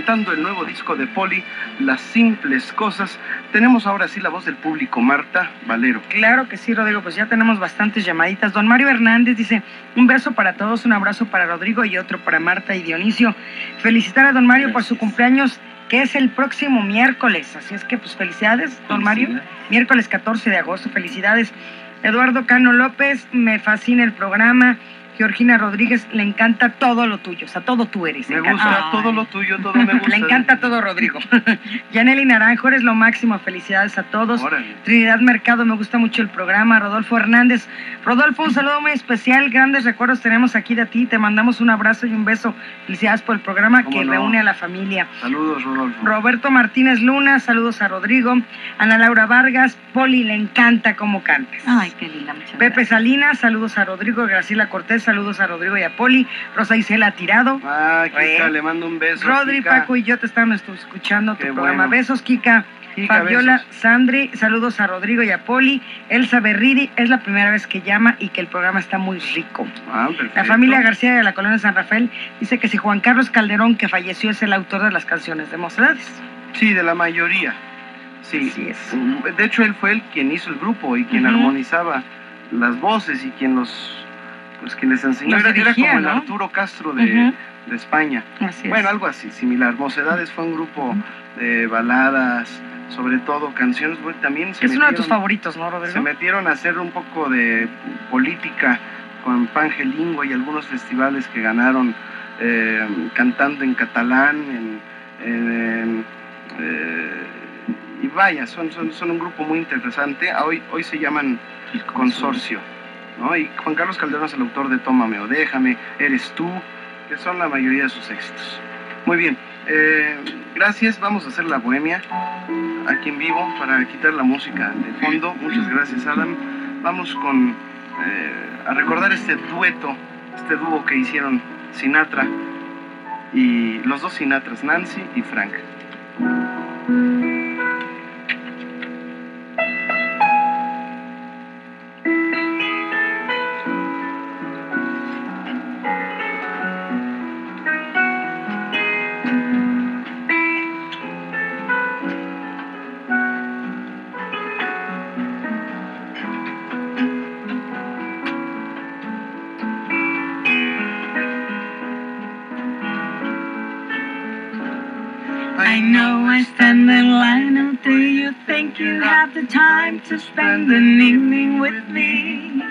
S12: el
S9: nuevo disco de Poli, Las Simples Cosas. Tenemos ahora sí la voz del público, Marta Valero.
S10: Claro que sí, Rodrigo, pues ya tenemos bastantes llamaditas. Don Mario Hernández dice, un beso para todos, un abrazo para Rodrigo y otro para Marta y Dionisio. Felicitar a don Mario por su cumpleaños, que es el próximo miércoles. Así es que, pues felicidades, don Mario. Miércoles 14 de agosto, felicidades. Eduardo Cano López, me fascina el programa. Georgina Rodríguez, le encanta todo lo tuyo, o sea, todo tú eres.
S9: Me
S10: le encanta.
S9: gusta todo lo tuyo, todo me gusta.
S10: Le encanta todo, Rodrigo. Yaneli Naranjo, eres lo máximo. Felicidades a todos.
S9: Órale.
S10: Trinidad Mercado, me gusta mucho el programa. Rodolfo Hernández. Rodolfo, un saludo muy especial. Grandes recuerdos tenemos aquí de ti. Te mandamos un abrazo y un beso. Felicidades por el programa
S9: ¿Cómo
S10: que
S9: no?
S10: reúne a la familia.
S9: Saludos, Rodolfo.
S10: Roberto Martínez Luna, saludos a Rodrigo. Ana Laura Vargas, Poli, le encanta cómo cantes.
S15: Ay, qué linda, muchas
S10: Pepe Salinas, saludos a Rodrigo. Graciela Cortés, saludos a Rodrigo y a Poli. Rosa Isela Tirado.
S9: Ah, Kika, le mando un beso.
S10: Rodri,
S9: Kika.
S10: Paco y yo te estamos escuchando tu programa. Besos, Kika.
S9: Kika,
S10: Fabiola
S9: besos.
S10: Sandri, saludos a Rodrigo y a Poli. Elsa Berriri, es la primera vez que llama y que el programa está muy rico.
S9: Ah, perfecto.
S10: La familia García de la colonia San Rafael dice que si Juan Carlos Calderón, que falleció, es el autor de las canciones de Mocedades.
S9: Sí, de la mayoría. Sí. De hecho, él fue el quien hizo el grupo y quien armonizaba las voces y quien los pues quien les enseñó. Era, era
S10: dirigía,
S9: como el. Arturo Castro de, de España.
S10: Así es.
S9: Bueno, algo así, similar. Mocedades fue un grupo de baladas, sobre todo canciones. también se
S10: es uno de tus favoritos, ¿no, Rodrigo?
S9: Se metieron a hacer un poco de política con Pangelingua y algunos festivales que ganaron eh, cantando en catalán. En, en, eh, y vaya, son, son, son un grupo muy interesante. Hoy, hoy se llaman Consorcio. ¿No? Y Juan Carlos Calderón es el autor de Tómame o Déjame, Eres tú, que son la mayoría de sus éxitos. Muy bien, eh, gracias. Vamos a hacer la bohemia aquí en vivo para quitar la música de fondo. Muchas gracias, Adam. Vamos con eh, a recordar este dueto, este dúo que hicieron Sinatra y los dos Sinatras, Nancy y Frank.
S12: Think you have the time to spend an evening with me.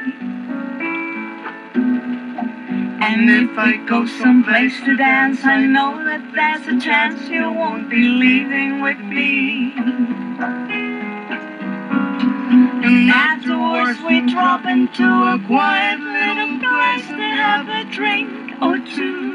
S12: And if I go someplace to dance, I know that there's a chance you won't be leaving with me. And afterwards we drop into a quiet little place to have a drink or two.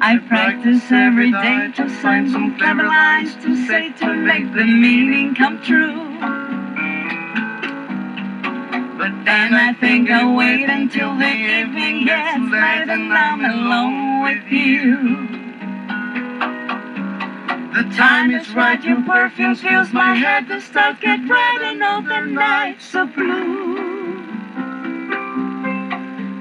S12: I practice every day to find some clever lines to say to make the meaning come true. But then I think I'll wait until the evening gets late and I'm alone with you. The time is right, your perfume fills my head, the stars get red and all the nights are blue.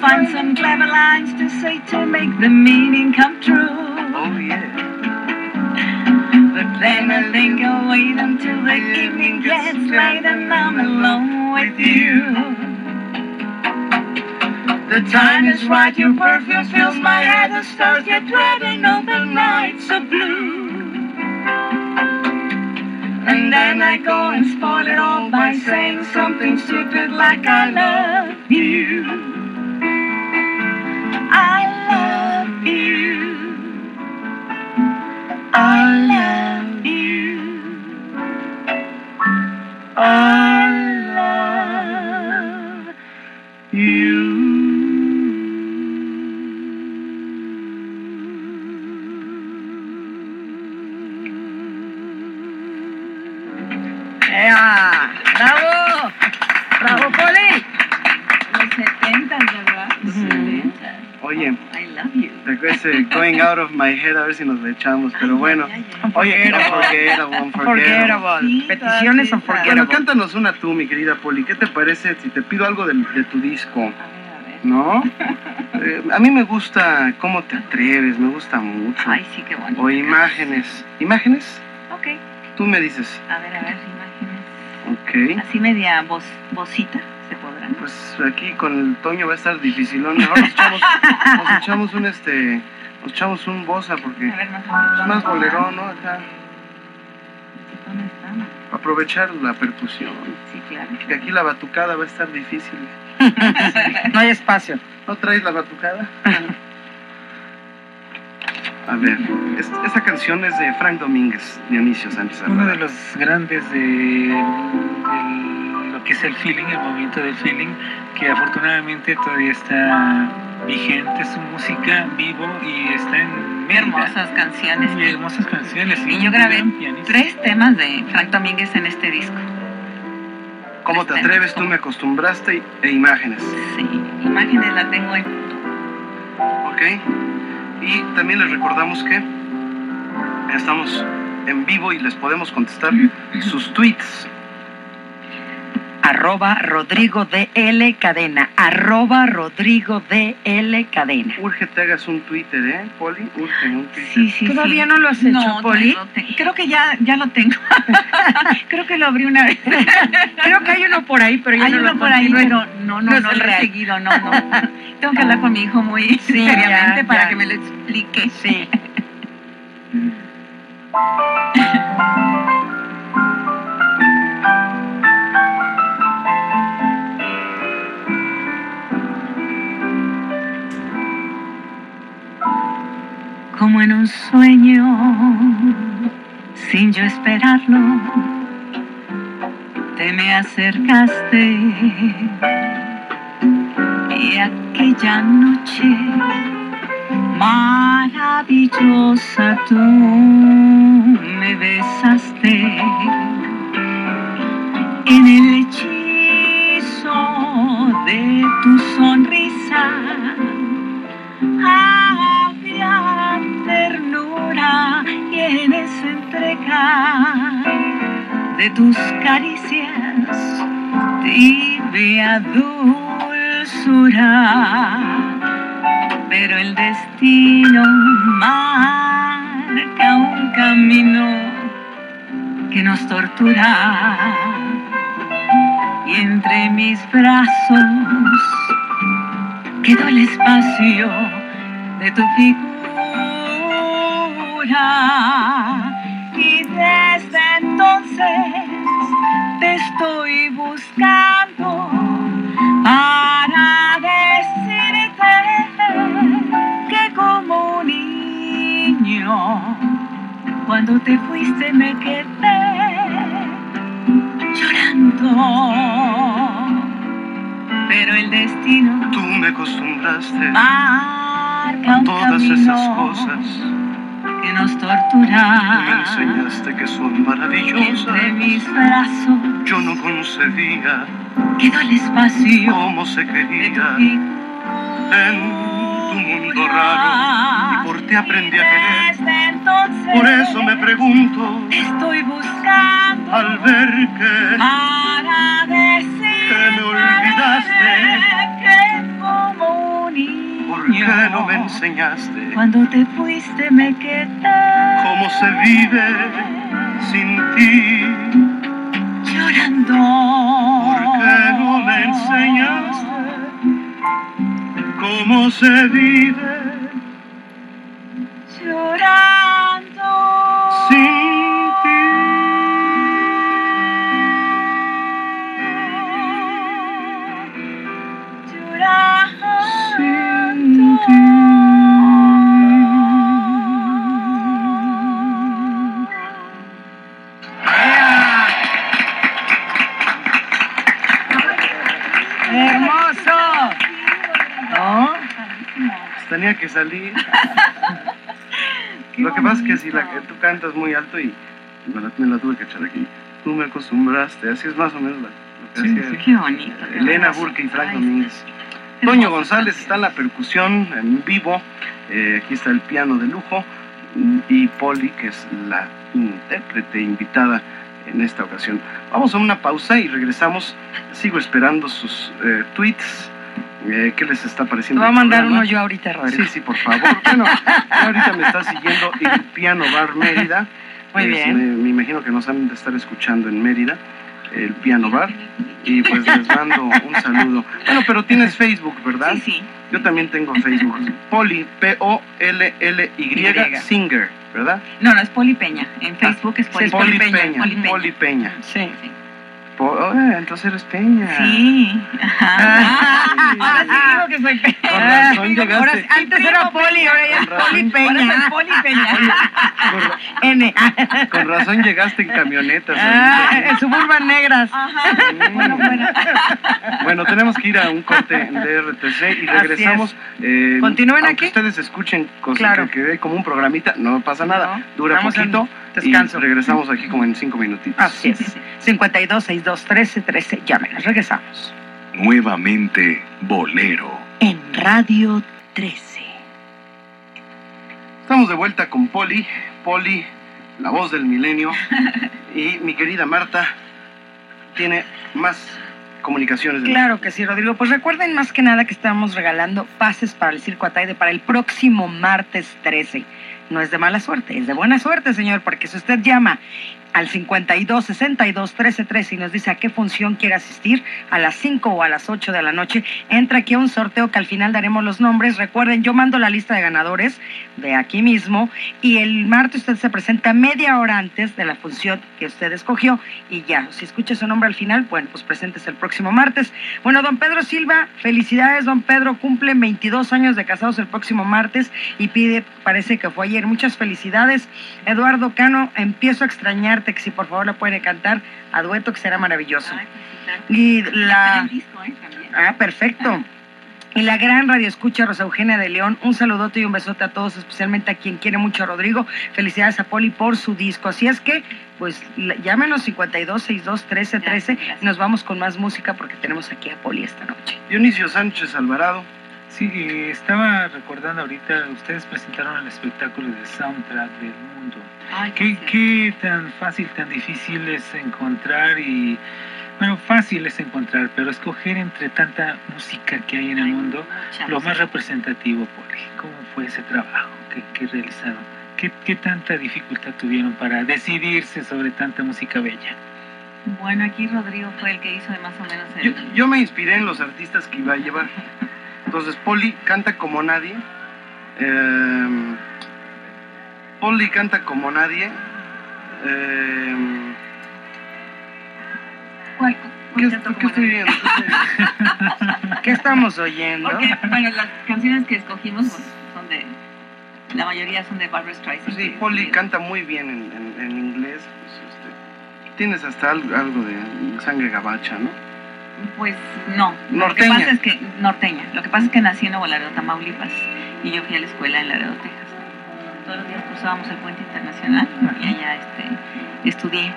S12: Find some clever lines to say to make the meaning come true.
S9: Oh yeah.
S12: But then I think I'll wait until the evening gets late and I'm alone with you. The time is right, your perfume fills my head, the stars get red and all the nights are blue. And then I go and spoil it all by saying something stupid like I
S9: Out of My Head, a ver si nos le echamos, pero bueno. Oye, Unforgettable, Unforgettable.
S10: Unforgettable. Peticiones
S9: Bueno,
S10: Unforgettable.
S9: cántanos una tú, mi querida Poli. ¿Qué te parece si te pido algo del- de, tu disco? ¿No? Eh, a mí me gusta cómo te atreves, me gusta mucho.
S16: Ay, sí, qué bonito.
S9: O imágenes. ¿Imágenes?
S16: Ok.
S9: Tú me dices.
S16: A ver, a ver, imágenes.
S9: Ok.
S16: Así media voz, vocita, ¿se podrá?
S9: Pues aquí con el Toño va a estar dificilón. Mejor nos echamos, nos echamos un este. Nos echamos un bosa porque
S16: A ver,
S9: es más bolerón, ¿no? Acá. Aprovechar la percusión.
S16: Sí, claro.
S9: Que aquí la batucada va a estar difícil.
S10: No hay espacio.
S9: ¿No traes la batucada? A ver, es- esta canción es de Frank Domínguez, Dionisio Sánchez
S11: Uno de los grandes de, de lo que es el feeling, el movimiento del feeling, que afortunadamente todavía está vigente su música vivo y está en Mérida.
S16: Hermosas canciones.
S11: Y hermosas canciones.
S16: Y
S11: un
S16: yo grabé tres temas de Frank Domínguez en este disco.
S9: ¿Cómo te atreves? Tú me acostumbraste y- e imágenes.
S16: Sí, imágenes la tengo en...
S9: ¿Ok? Y también les recordamos que estamos en vivo y les podemos contestar sus tweets.
S10: Arroba Rodrigo DL Cadena. Arroba Rodrigo DL Cadena.
S9: Urge te hagas un Twitter, ¿eh, Poli? Urge un Twitter.
S16: Sí, sí,
S10: ¿Todavía
S16: sí.
S10: no lo has hecho,
S16: No,
S10: Poli?
S16: no lo tengo. Creo que ya, ya lo tengo. Creo que lo abrí una vez.
S10: Creo que hay uno por ahí, pero yo
S16: Hay
S10: no
S16: uno
S10: lo
S16: por ahí, pero no, no,
S10: No
S16: lo he seguido, no, no. Tengo que hablar con mi hijo muy
S10: Sí,
S16: seriamente
S10: ya,
S16: para
S10: ya.
S16: que me lo explique.
S10: Sí.
S12: como en un sueño, sin yo esperarlo, te me acercaste. Y aquella noche maravillosa tú me besaste. En el hechizo de tu sonrisa ternura esa entrega de tus caricias tibia dulzura pero el destino marca un camino que nos tortura. Y entre mis brazos quedó el espacio de tu figura y desde entonces te estoy buscando para decirte que como niño cuando te fuiste me quedé llorando. Pero el destino
S9: Tú me acostumbraste a todas esas cosas.
S12: Que nos
S9: Me
S12: tortura
S9: enseñaste que son
S12: entre
S9: maravillosas.
S12: mis brazos
S9: Yo no concebía
S12: quedó el espacio
S9: cómo se quería en tu mundo raro. Y por ti aprendí a querer.
S12: Desde entonces
S9: Por eso me pregunto
S12: estoy buscando
S9: al ver que
S12: para decir
S9: que me olvidaste.
S12: que como un
S9: ¿Por que no me enseñaste
S12: Cuando te fuiste me quedé.
S9: cómo se vive sin ti.
S12: Llorando.
S9: ¿Por qué no me enseñaste cómo se vive
S12: Llorando.
S9: sin tenía que salir. Lo que pasa es que si la, tú cantas muy alto y me la, me la tuve que echar aquí. Tú me acostumbraste, así es más o menos la- lo que
S12: Sí,
S9: hacía
S12: sí, qué bonito,
S9: Elena
S12: hermoso.
S9: Burke y Frank Domínguez. Toño González está en la percusión en vivo. eh, aquí está el piano de lujo. Y Poli, que es la intérprete invitada en esta ocasión. Vamos a una pausa y regresamos. Sigo esperando sus eh, tweets. Eh, ¿Qué les está
S10: Te
S9: pareciendo?
S10: voy a mandar
S9: programa?
S10: uno yo ahorita, Rodrigo.
S9: Sí, sí, por favor. Bueno, ahorita me está siguiendo el Piano Bar Mérida.
S10: Muy bien.
S9: Me, me imagino que nos han de estar escuchando en Mérida, el Piano Bar. Y pues les mando un saludo. Bueno, pero tienes Facebook, ¿verdad?
S12: Sí, sí.
S9: Yo también tengo Facebook. Poli, P-O-L-L-Y,
S12: Y.
S9: Singer, ¿verdad?
S12: No, no, es Poli Peña. En Facebook es Poli,
S9: Poli
S12: Peña.
S9: Peña.
S12: Poli Peña.
S9: Poli Peña.
S10: Sí.
S9: Entonces eres Peña.
S12: Sí.
S10: Ah,
S12: Ahora sí digo que soy Peña.
S9: Con razón llegaste.
S10: Ahora, antes era Poli, ahora ya es. Poli
S12: Ahora
S10: Peña.
S12: soy Poli Peña.
S10: N.
S9: Con razón llegaste en camionetas.
S10: Ah, en Suburban Negras.
S12: Bueno, bueno.
S9: Bueno, tenemos que ir a un corte de RTC y regresamos. Eh,
S10: Continúen aquí.
S9: ustedes escuchen cosas
S10: Claro.
S9: que, que hay como un programita, no pasa nada.
S10: No,
S9: Dura
S10: estamos en
S9: poquito.
S10: Descanso.
S9: Y regresamos aquí como en cinco minutitos.
S10: Así es. 52 62 13 13. Llámenos. Regresamos.
S14: Nuevamente, Bolero.
S10: En Radio 13.
S9: Estamos de vuelta con Poli. Poli, la voz del milenio. Y mi querida Marta tiene más comunicaciones. de
S10: Claro que sí, Rodrigo. Pues recuerden más que nada que estamos regalando pases para el Circo Ataide para el próximo martes 13. No es de mala suerte, es de buena suerte, señor, porque si usted llama al 52 62 13 13 y nos dice a qué función quiere asistir, a las 5 o a las 8 de la noche, entra aquí a un sorteo que al final daremos los nombres. Recuerden, yo mando la lista de ganadores de aquí mismo y el martes usted se presenta media hora antes de la función que usted escogió y ya, si escucha su nombre al final, bueno, pues preséntese el próximo martes. Bueno, don Pedro Silva, felicidades, don Pedro, cumple 22 años de casados el próximo martes y pide, parece que fue ayer, muchas felicidades. Eduardo Cano, empiezo a que si por favor la puede cantar a dueto, que será maravilloso. Y la... Ah, perfecto. Y la gran radio escucha Rosa Eugenia de León, un saludote y un besote a todos, especialmente a quien quiere mucho a Rodrigo. Felicidades a Poli por su disco. Así es que, pues, llámenos 52 62 13 13 y nos vamos con más música porque tenemos aquí a Poli esta noche.
S9: Dionisio Sánchez Alvarado.
S11: Sí, eh, estaba recordando ahorita, ustedes presentaron el espectáculo de soundtrack del mundo. ¿Qué, qué tan fácil, tan difícil es encontrar y, bueno, fácil es encontrar, pero escoger entre tanta música que hay en el mundo, lo más representativo, Poli, ¿cómo fue ese trabajo que, que realizaron? ¿Qué, ¿Qué tanta dificultad tuvieron para decidirse sobre tanta música bella?
S12: Bueno, aquí Rodrigo fue el que hizo de más o menos
S9: Yo,
S12: el...
S9: yo me inspiré en los artistas que iba a llevar. Entonces, Poli canta como nadie. Eh, Poli canta como nadie. Eh,
S12: ¿Cuál,
S9: ¿Qué, qué estoy viendo?
S10: ¿Qué estamos oyendo?
S12: Porque, bueno, las canciones que escogimos son de... La mayoría son de Barbara Streisand.
S9: Sí, Poli canta muy bien en, en- en inglés. pues, este, tienes hasta algo, algo de sangre gabacha, ¿no?
S12: Pues no.
S9: Norteña.
S12: Lo que pasa es que, norteña. Lo que pasa es que nací en Nuevo Laredo, Tamaulipas, y yo fui a la escuela en Laredo, Texas. Todos los días cruzábamos el puente internacional y allá este, estudié.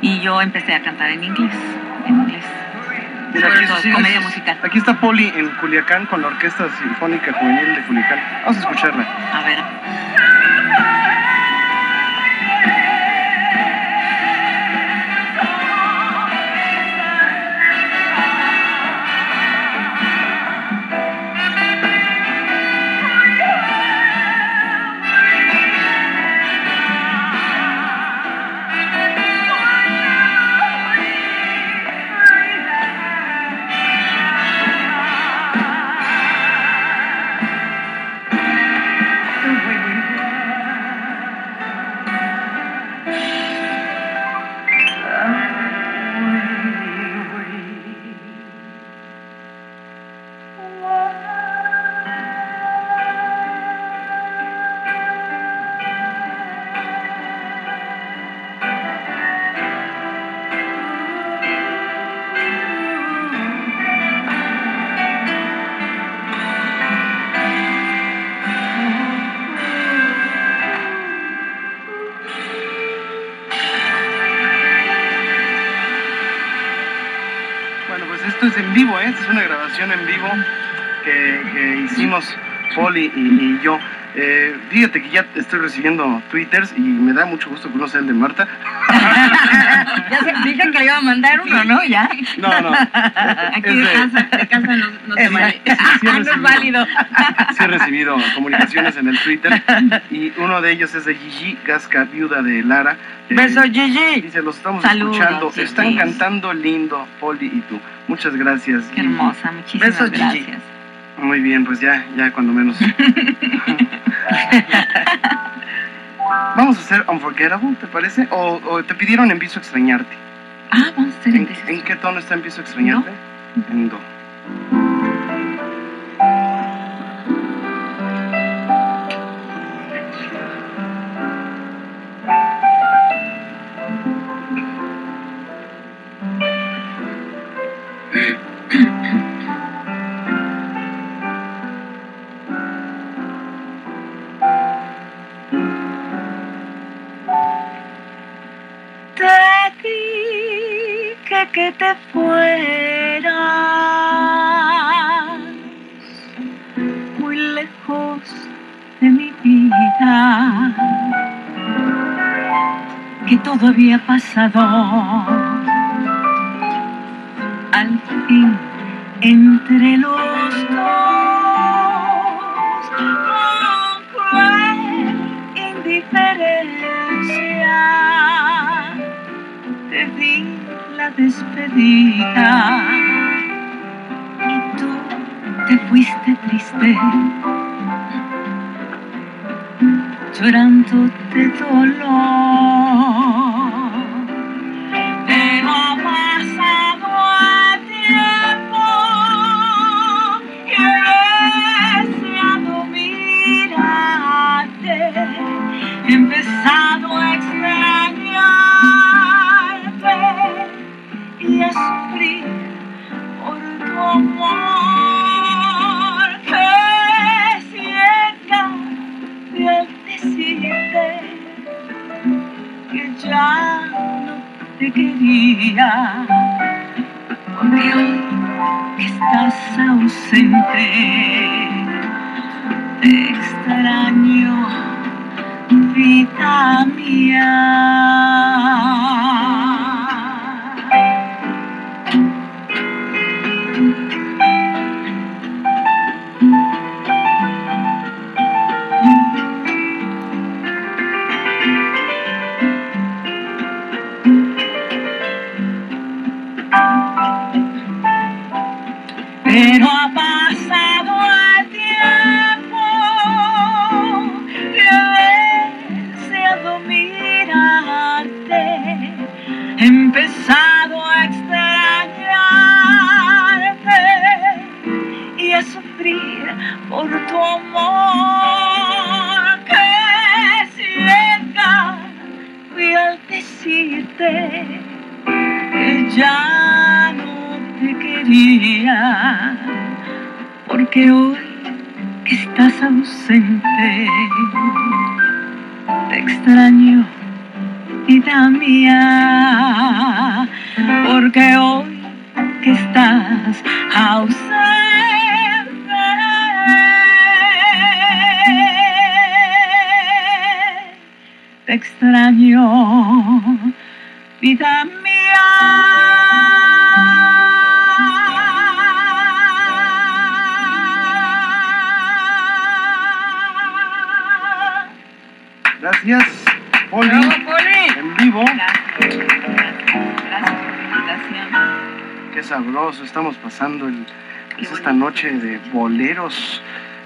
S12: Y yo empecé a cantar en inglés, en inglés.
S9: Mira,
S12: Sobre
S9: aquí,
S12: todo,
S9: sí,
S12: comedia musical.
S9: aquí está Poli en Culiacán con la Orquesta Sinfónica Juvenil de Culiacán. Vamos a escucharla.
S12: A ver.
S9: Poli y, y yo. Eh, fíjate que ya estoy recibiendo twitters y me da mucho gusto sea el de Marta.
S17: ya se, dije que le iba a mandar uno, ¿no? Ya.
S9: No, no.
S10: Aquí
S9: Es
S10: de casa, de casa no, no se
S9: Es-
S10: vale.
S9: sí, sí he
S10: Ah, no es válido.
S9: Sí he recibido comunicaciones en el Twitter y uno de ellos es de Gigi Gasca, viuda de Lara. Eh,
S17: Beso, Gigi.
S9: Dice, los estamos
S10: Saludos,
S9: escuchando,
S10: Gigi.
S9: están cantando lindo, Poli y tú. Muchas gracias.
S10: Qué hermosa, muchísimas
S9: Gigi. Muy bien, pues ya, ya cuando menos. Vamos a hacer Unforgettable, ¿te parece? ¿O, o te pidieron Empiezo a extrañarte?
S10: Ah, vamos a hacer
S9: ¿En, en qué tono está Empiezo a extrañarte? En Do.
S12: Que te fueras muy lejos de mi vida, que todo había pasado. Al fin, entre los dos, con cruel indiferencia te di la despedida y tú te fuiste triste, llorando de dolor. Quería. Porque hoy estás ausente. Te extraño vida mía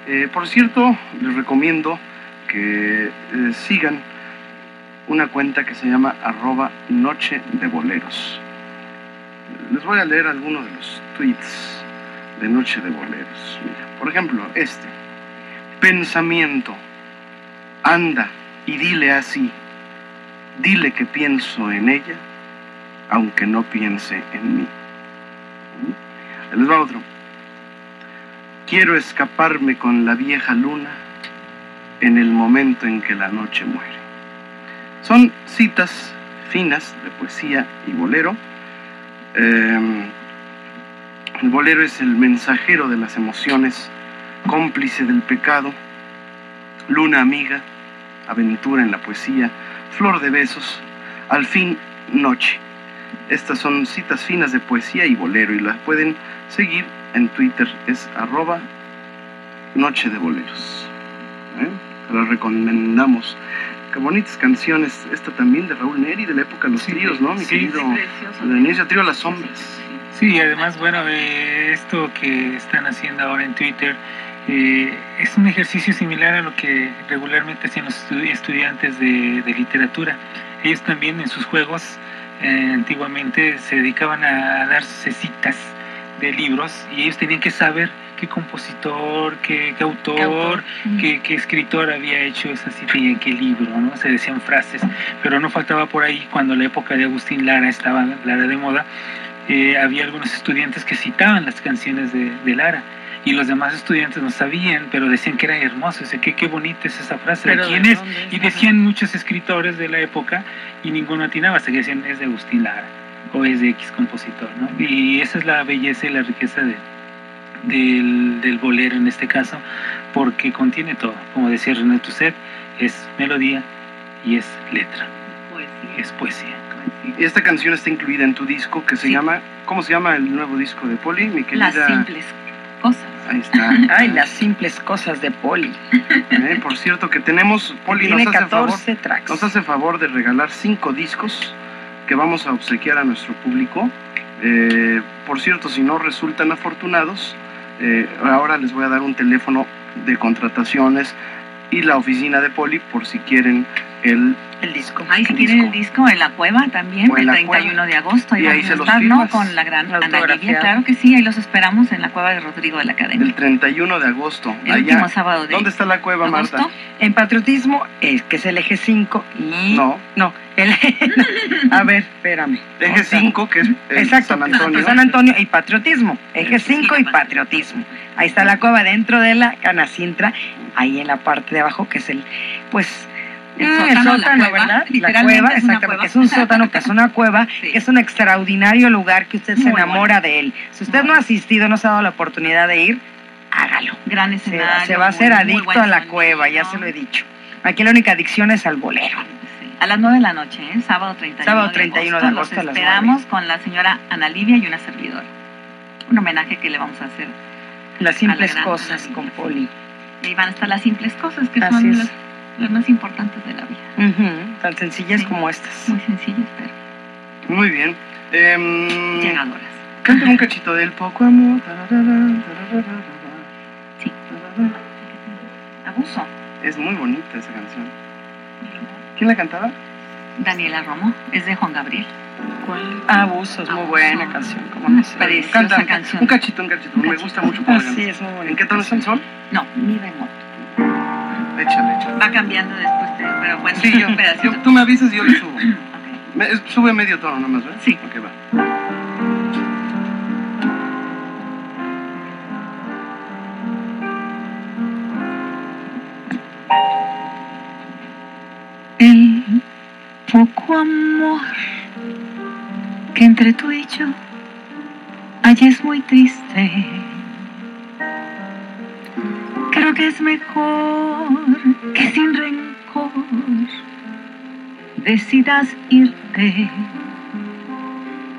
S9: Eh, por cierto, les recomiendo que eh, sigan una cuenta que se llama arroba noche de boleros. Les voy a leer algunos de los tweets de Noche de Boleros. Mira, por ejemplo, este. Pensamiento. Anda y dile así. Dile que pienso en ella, aunque no piense en mí. Ahí Les va otro. Quiero escaparme con la vieja luna en el momento en que la noche muere. Son citas finas de poesía y bolero. Eh, El bolero es el mensajero de las emociones, cómplice del pecado, luna amiga, aventura en la poesía, flor de besos, al fin noche. Estas son citas finas de poesía y bolero y las pueden seguir en Twitter, es arroba noche de boleros. ¿Eh? Te las recomendamos. Qué bonitas canciones, esta también de Raúl Neri, de la época de los tríos, ¿no? Mi
S11: sí,
S9: querido
S11: sí,
S9: inicio trío Las Sombras.
S11: Sí, y además, bueno, esto que están haciendo ahora en Twitter eh, es un ejercicio similar a lo que regularmente hacían los estu- estudiantes de, de literatura. Ellos también en sus juegos eh, antiguamente se dedicaban a darse citas de libros y ellos tenían que saber qué compositor, qué, qué autor,
S12: ¿Qué autor?
S11: qué, qué escritor había hecho esa cita y en qué libro, ¿no? Se decían frases, pero no faltaba por ahí cuando la época de Agustín Lara estaba Lara de moda, eh, había algunos estudiantes que citaban las canciones de, de Lara y los demás estudiantes no sabían, pero decían que era hermoso, dice que qué bonita es esa frase, ¿de quién
S10: ¿de
S11: es?
S10: dónde es?
S11: Y decían muchos escritores de la época y ninguno atinaba, hasta que decían es de Agustín Lara o es de X compositor, ¿no? Y esa es la belleza y la riqueza de, del, del bolero en este caso, porque contiene todo, como decía René Tusset, es melodía y es letra, es poesía.
S9: Esta canción está incluida en tu disco que se llama, ¿cómo se llama el nuevo disco de Poli? Mi querida...
S12: Las simples cosas.
S9: Ahí está.
S10: Ay, las simples cosas de Poli.
S9: Eh, por cierto que tenemos, Poli
S10: Tiene
S9: nos hace, favor,
S10: 14 tracks.
S9: nos hace favor de regalar cinco discos que vamos a obsequiar a nuestro público. Eh, por cierto, si no resultan afortunados, eh, ahora les voy a dar un teléfono de contrataciones y la oficina de Poli por si quieren el,
S10: el disco.
S12: Ahí
S9: El
S12: quieren
S9: disco.
S12: el disco en la cueva también, el
S9: la
S12: 31
S9: cueva.
S12: de agosto. Ahí
S9: Y ahí
S12: vamos
S9: se
S12: a
S9: los
S12: estar, ¿no? Con la gran Ana
S10: Autografiado.
S12: Livia, claro que sí, ahí los esperamos en la cueva de Rodrigo de la Academia.
S9: el 31 de agosto.
S12: El
S9: allá.
S12: último sábado de
S9: ¿Dónde está la cueva,
S12: agosto.
S9: Marta?
S10: En patriotismo, es que es el eje 5 y...
S9: No.
S10: No, el... a ver, espérame.
S9: Eje 5, que es el
S10: Exacto,
S9: San Antonio.
S10: San Antonio y patriotismo. Eje 5 y patriotismo. Ahí está la cueva dentro de la canacintra, ahí en la parte de abajo, que es el, pues,
S12: El
S10: mm,
S12: sótano, la cueva,
S10: ¿verdad? La cueva,
S12: es una
S10: exactamente,
S12: cueva.
S10: es un sótano, que es una cueva,
S12: Sí.
S10: que es un extraordinario lugar que usted se enamora de él. Si usted
S12: Muy
S10: no ha asistido, no se ha dado la oportunidad de ir, hágalo.
S12: Gran
S10: Se,
S12: escenario.
S10: va- se va a hacer adicto a la
S12: sonido.
S10: cueva, ya se lo he dicho. Aquí la única adicción es al bolero.
S12: Sí. A las 9 de la noche, ¿eh? sábado 31
S10: Sábado
S12: de
S10: 31
S12: agosto.
S10: de agosto
S12: Los
S10: las
S12: esperamos con la señora Ana Livia y una servidora. Un homenaje que le vamos a hacer.
S10: Las simples
S12: gran
S10: cosas con. Poli.
S12: Y ahí van a estar las simples cosas que
S10: Así
S12: son
S10: es.
S12: las, las más importantes de la vida.
S10: Tan sencillas
S12: Sí.
S10: como estas.
S12: Muy sencillas, pero
S9: Muy bien. Em,
S12: llegadoras.
S9: cántame un cachito del poco amor.
S12: Sí. Abuso.
S9: Es muy bonita esa canción. ¿Quién la cantaba?
S12: Daniela Romo, es de Juan Gabriel.
S10: Abuso, es muy
S12: Abuso.
S10: buena canción. ¿cómo no?
S12: Preciosa
S9: Canta,
S12: canción.
S9: un cachito, un cachito. Me gusta mucho
S10: Así
S9: canta.
S10: es, muy bonita
S9: ¿En qué tono es el sol?
S12: No, mi bemol.
S9: Échale, échale.
S12: Va cambiando después, de- pero bueno,
S9: Sí, yo, yo- tú me avisas y yo le subo.
S12: Ok.
S9: Me- sube medio tono nomás, ¿verdad?
S12: Sí.
S9: Ok, va.
S12: El poco amor que entre tú y yo hay es muy triste. Creo que es mejor que sin rencor decidas irte.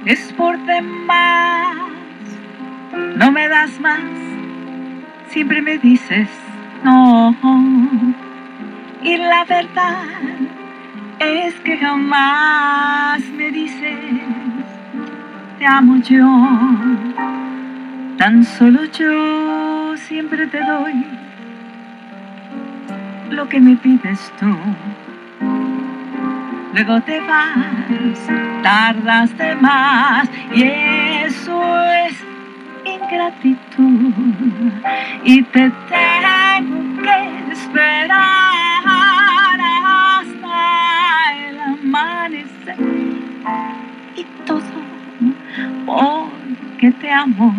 S12: Es por demás, no me das más, siempre me dices no. Y la verdad es que jamás me dices, te amo yo. Tan solo yo siempre te doy lo que me pides tú. Luego te vas, tardaste más y eso es ingratitud. Y te tengo que esperar hasta el amanecer. Y todo porque te amo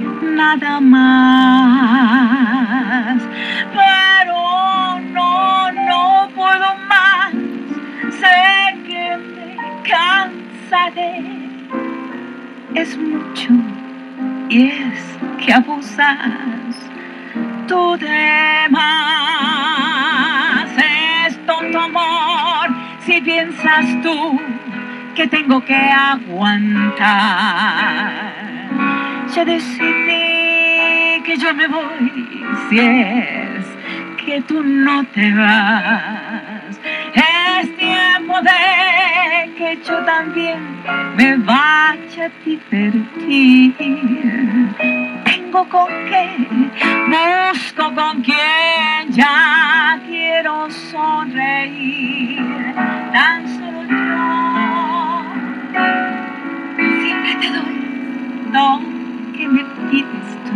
S12: y nada más. Que me cansaré. Es mucho que abusas tú de más. Es tonto amor si piensas tú que tengo que aguantar. Ya decidí que yo me voy si es que tú no te vas. Tiempo de que yo también me vaya a divertir. Tengo con qué, busco con quién, ya quiero sonreír. Tan solo yo siempre te doy lo que me pides tú.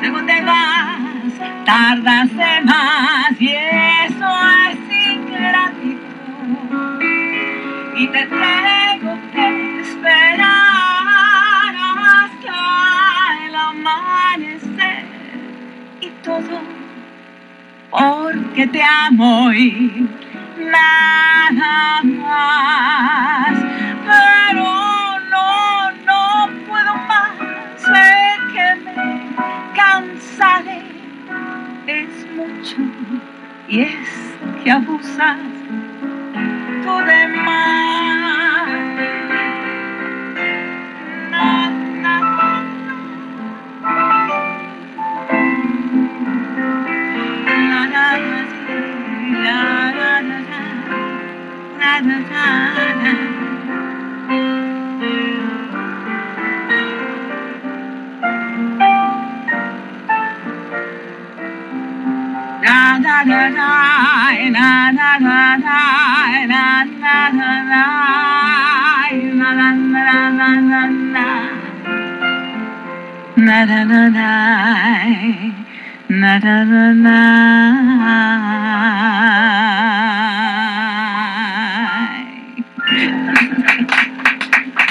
S12: Luego te vas, tardas de más y eso es ingratitud. Y te tengo que esperar hasta el amanecer y todo porque te amo y nada más. Pero no, no puedo más, sé que me cansaré, es mucho y es que abusas tú de más.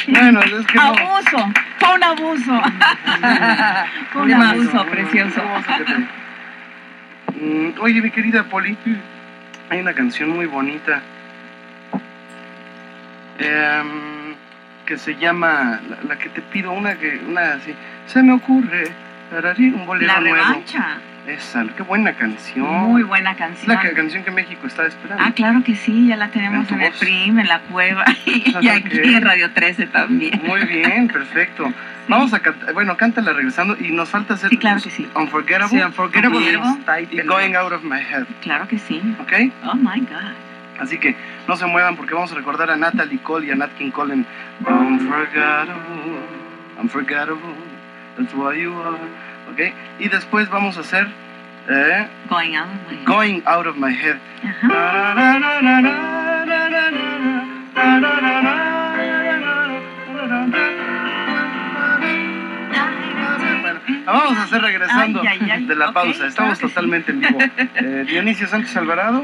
S9: Bueno, es que no.
S12: Abuso, fue un abuso. Fue un abuso precioso.
S9: Mm, Oye, mi querida Poli, hay una canción muy bonita em, que se llama, la, la que te pido, una que, una así, se me ocurre, un bolero
S12: La
S9: nuevo.
S12: revancha.
S9: Esa, qué buena canción.
S12: Muy buena canción.
S9: la canción que México está esperando.
S12: Ah, claro que sí, ya la tenemos
S9: En
S12: el. PRIM, en la cueva y, aquí en Radio 13 también.
S9: Muy bien, perfecto. Vamos a cantar, bueno, cántala regresando y nos falta hacer
S12: Sí, claro que sí.
S9: Unforgettable,
S12: Sí, Unforgettable.
S9: y Going Out of My Head,
S12: Claro que sí.
S9: ¿ok?
S12: Oh my God.
S9: Así que no se muevan porque vamos a recordar a Natalie Cole y a Nat King Cole en Unforgettable, Unforgettable, that's why you are, ¿ok? Y después vamos a hacer eh,
S12: Going out of my head.
S9: Going Out of My Head. Bueno, la vamos a hacer regresando
S12: Ay, ay, ay,
S9: de la pausa. Estamos totalmente en vivo. Eh, Dionisio Sánchez Alvarado.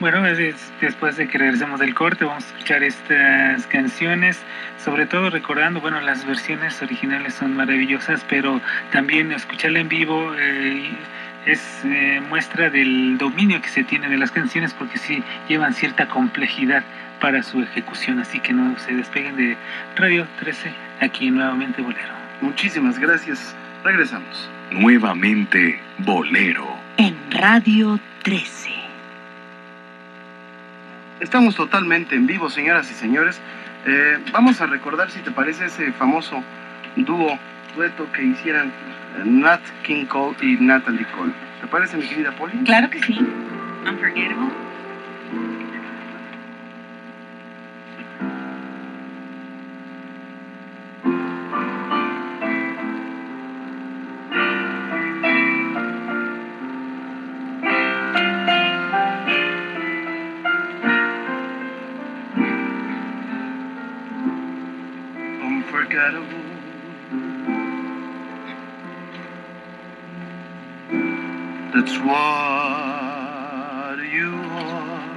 S11: Bueno, es- es- después de que regresemos del corte, vamos a escuchar estas canciones, sobre todo recordando, bueno, las versiones originales son maravillosas, pero también escucharla en vivo eh, es eh, muestra del dominio que se tiene de las canciones, porque sí llevan cierta complejidad para su ejecución, así que no se despeguen de Radio 13, aquí nuevamente Bolero.
S9: Muchísimas gracias. Regresamos.
S14: Nuevamente Bolero.
S12: En Radio 13.
S9: Estamos totalmente en vivo, señoras y señores. Eh, vamos a recordar, si te parece, ese famoso dúo, dueto que hicieran eh, Nat King Cole y Natalie Cole. ¿Te parece, mi querida Polly?
S12: Claro que sí. Unforgettable.
S9: Unforgettable. What you are.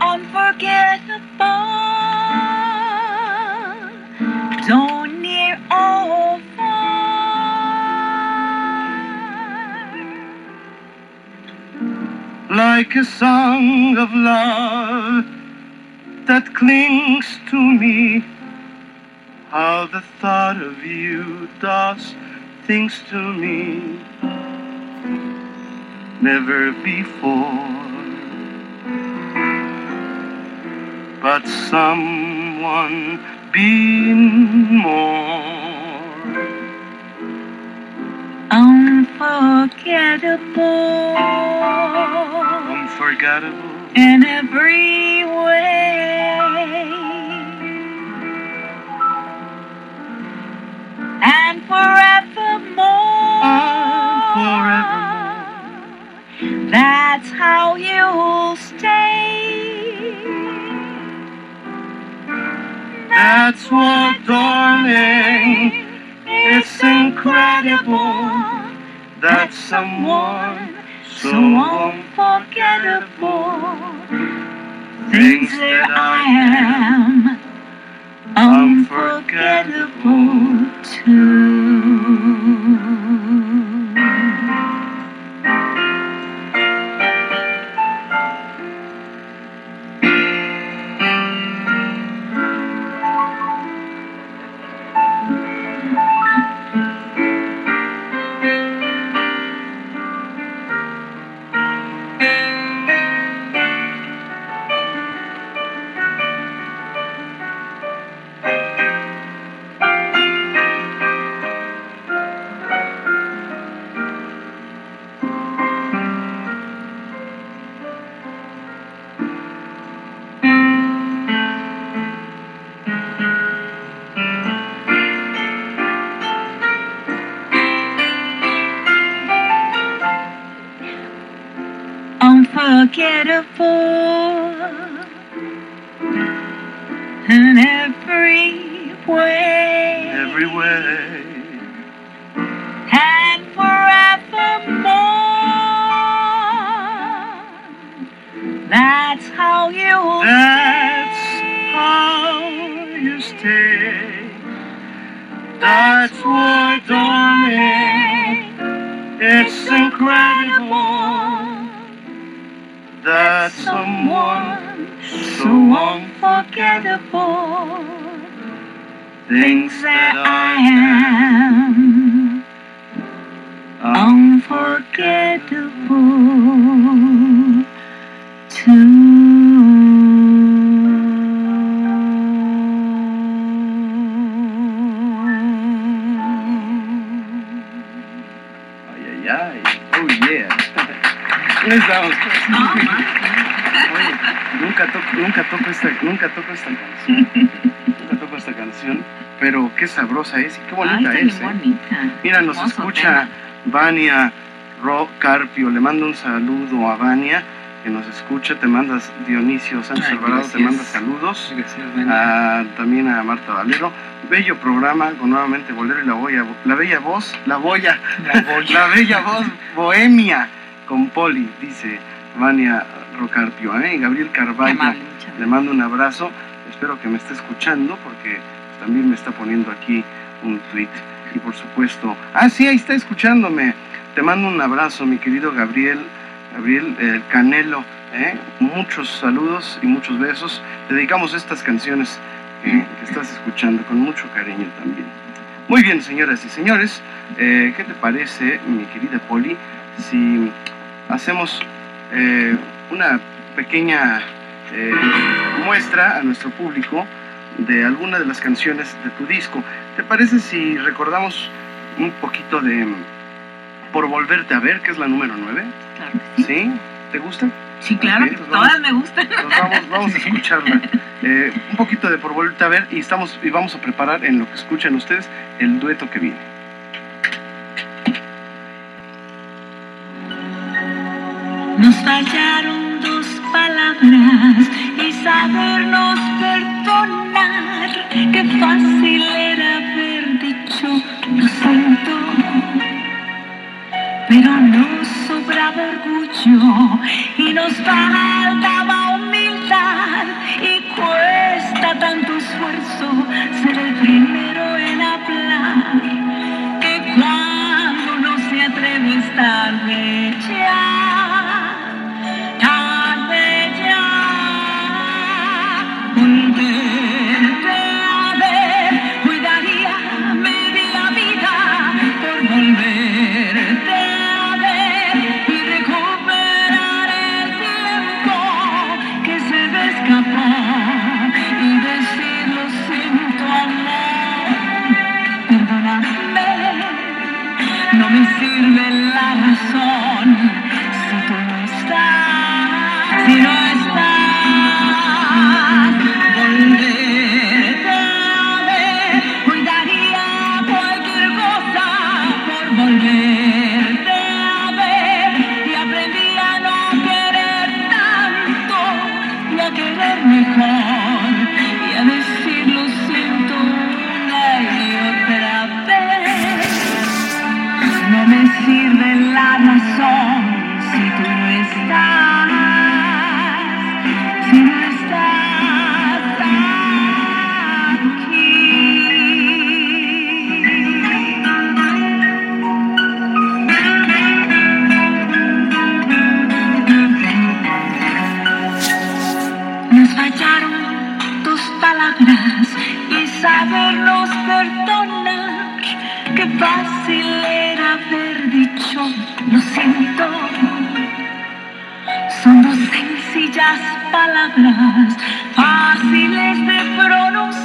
S12: Unforgettable. Don't near or
S9: like a song of love that clings to me how the thought of you does things to me never before. But someone been more
S12: unforgettable
S9: unforgettable
S12: in every
S9: sabrosa es y qué bonita
S18: Ay,
S9: es.
S18: qué
S9: ¿eh?
S18: bonita.
S9: Mira, nos
S18: Hermoso
S9: escucha Vania Ro Carpio. Le mando un saludo a Vania, que nos escucha. Te mandas Dionisio Sánchez
S11: Ay,
S9: Alvarado, te manda saludos.
S11: Gracias.
S9: Ah, también a Marta Valero. Bello programa con nuevamente Bolero y la, boya, la bella voz, la boya,
S11: La boya.
S9: la bella voz bohemia con Poli, dice Vania Rocarpio. ¿eh? Gabriel Carvalho, le mando un abrazo. Espero que me esté escuchando porque también me está poniendo aquí un tweet. Y por supuesto, ah, sí, ahí está escuchándome. Te mando un abrazo, mi querido Gabriel, Gabriel eh, Canelo. ¿eh? Muchos saludos y muchos besos. Te dedicamos estas canciones que, que estás escuchando con mucho cariño también. Muy bien, señoras y señores, eh, ¿qué te parece, mi querida Poli, si hacemos eh, una pequeña eh, muestra a nuestro público de alguna de las canciones de tu disco? ¿Te parece si recordamos un poquito de Por Volverte a Ver, que es la número 9?
S18: Claro que sí.
S9: ¿Sí? ¿Te gusta?
S18: Sí, claro,
S9: entonces vamos-
S18: todas me gustan.
S9: pues vamos, vamos a escucharla. Eh, un poquito de por volverte a ver y estamos y vamos a preparar en lo que escuchan ustedes el dueto que viene.
S12: Nos fallaron dos palabras y sabernos perdonar. Qué fácil era haber dicho lo siento. Pero nos sobraba orgullo y nos faltaba humildad. Y cuesta tanto esfuerzo ser el primero en hablar. Que cuando no se atreve es tarde ya. Sencillas palabras fáciles de pronunciar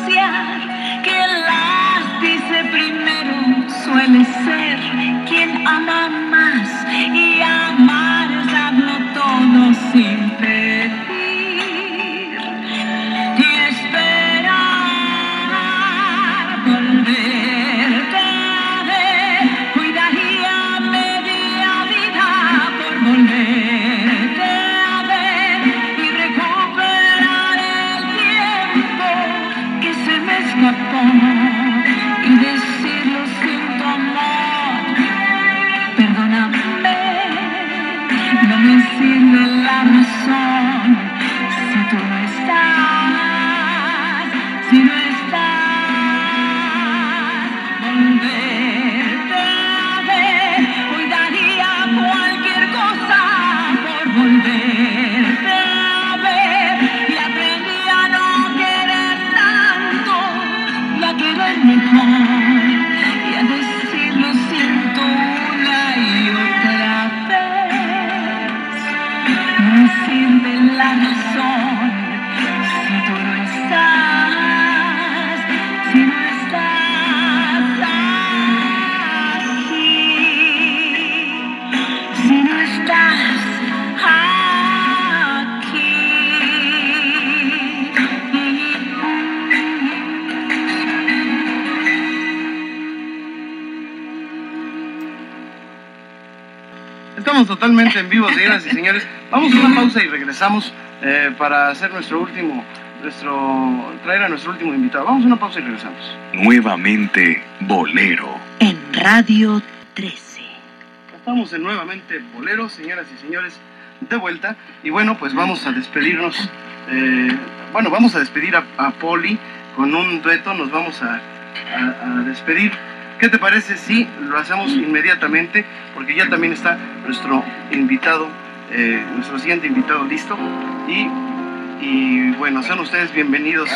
S9: totalmente en vivo, señoras y señores. Vamos a una pausa y regresamos eh, para hacer nuestro último, nuestro, traer a nuestro último invitado. Vamos a una pausa y regresamos.
S14: Nuevamente Bolero.
S10: En Radio 13.
S9: Estamos en nuevamente Bolero, señoras y señores, de vuelta. Y bueno, pues vamos a despedirnos. eh, bueno, vamos a despedir a, a Poli con un dueto. Nos vamos a, a- a despedir. ¿Qué te parece si lo hacemos inmediatamente? Porque ya también está nuestro invitado, eh, nuestro siguiente invitado listo. Y, y bueno, sean ustedes bienvenidos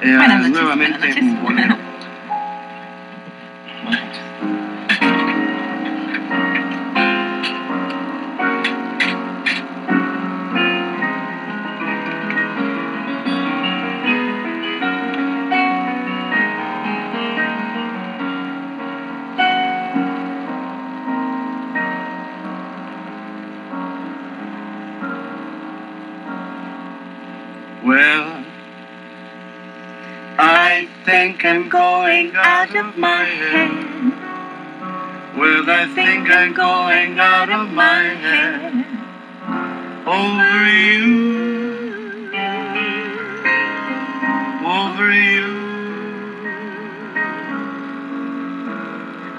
S9: eh, a
S19: Buenas noches,
S9: nuevamente
S19: buenas noches.
S9: think I'm going out of my head. Well, I think I'm going out of my head over you, over you.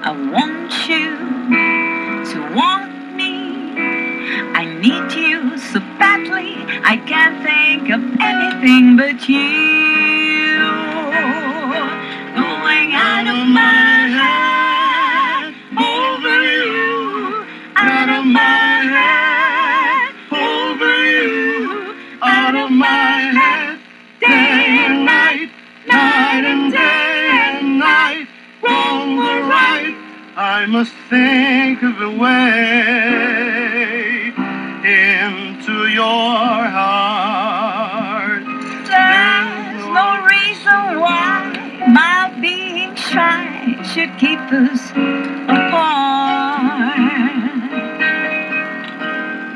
S12: I want you to want me. I need you so badly. I can't think of anything but you. Going out of my head over you. Out of my head over you. Out of my head day and night, night and day and night.
S9: Wrong or right, I must think of a way into your heart.
S12: My being shy should keep us apart.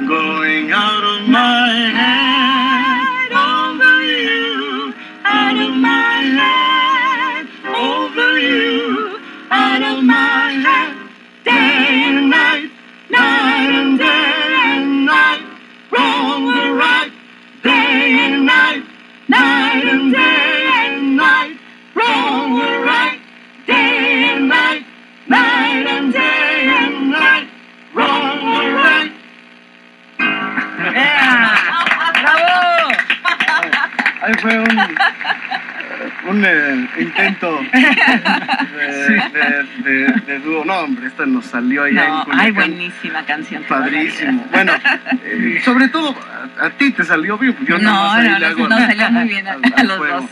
S13: Going out of my head over you, out of my head and day and night, wrong or right.
S10: ¡Bravo!
S9: Ahí fue un, un eh, intento de, de, de- de dúo. No, hombre, esta nos salió allá
S12: No,
S9: en Culiacán.
S12: ay, buenísima canción.
S9: Padrísimo. Bueno, eh, sobre todo a, a ti te salió bien. Yo
S12: No,
S9: nada más ahí
S12: no,
S9: le al-
S12: salió muy bien a-
S9: al-
S12: a
S9: al
S12: los
S9: juego.
S12: dos.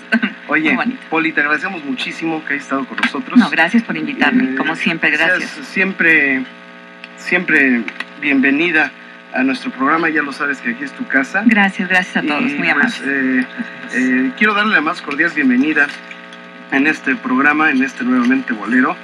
S9: Oye. Poli, te agradecemos muchísimo que hayas estado con nosotros.
S12: No, gracias por invitarme,
S9: Eh,
S12: como siempre, gracias.
S9: siempre, siempre bienvenida a nuestro programa. Ya lo sabes que aquí es tu casa.
S12: Gracias, gracias a todos,
S9: Y,
S12: muy
S9: pues,
S12: amables.
S9: eh, eh, quiero darle la más cordial bienvenida en este programa, en este nuevamente bolero,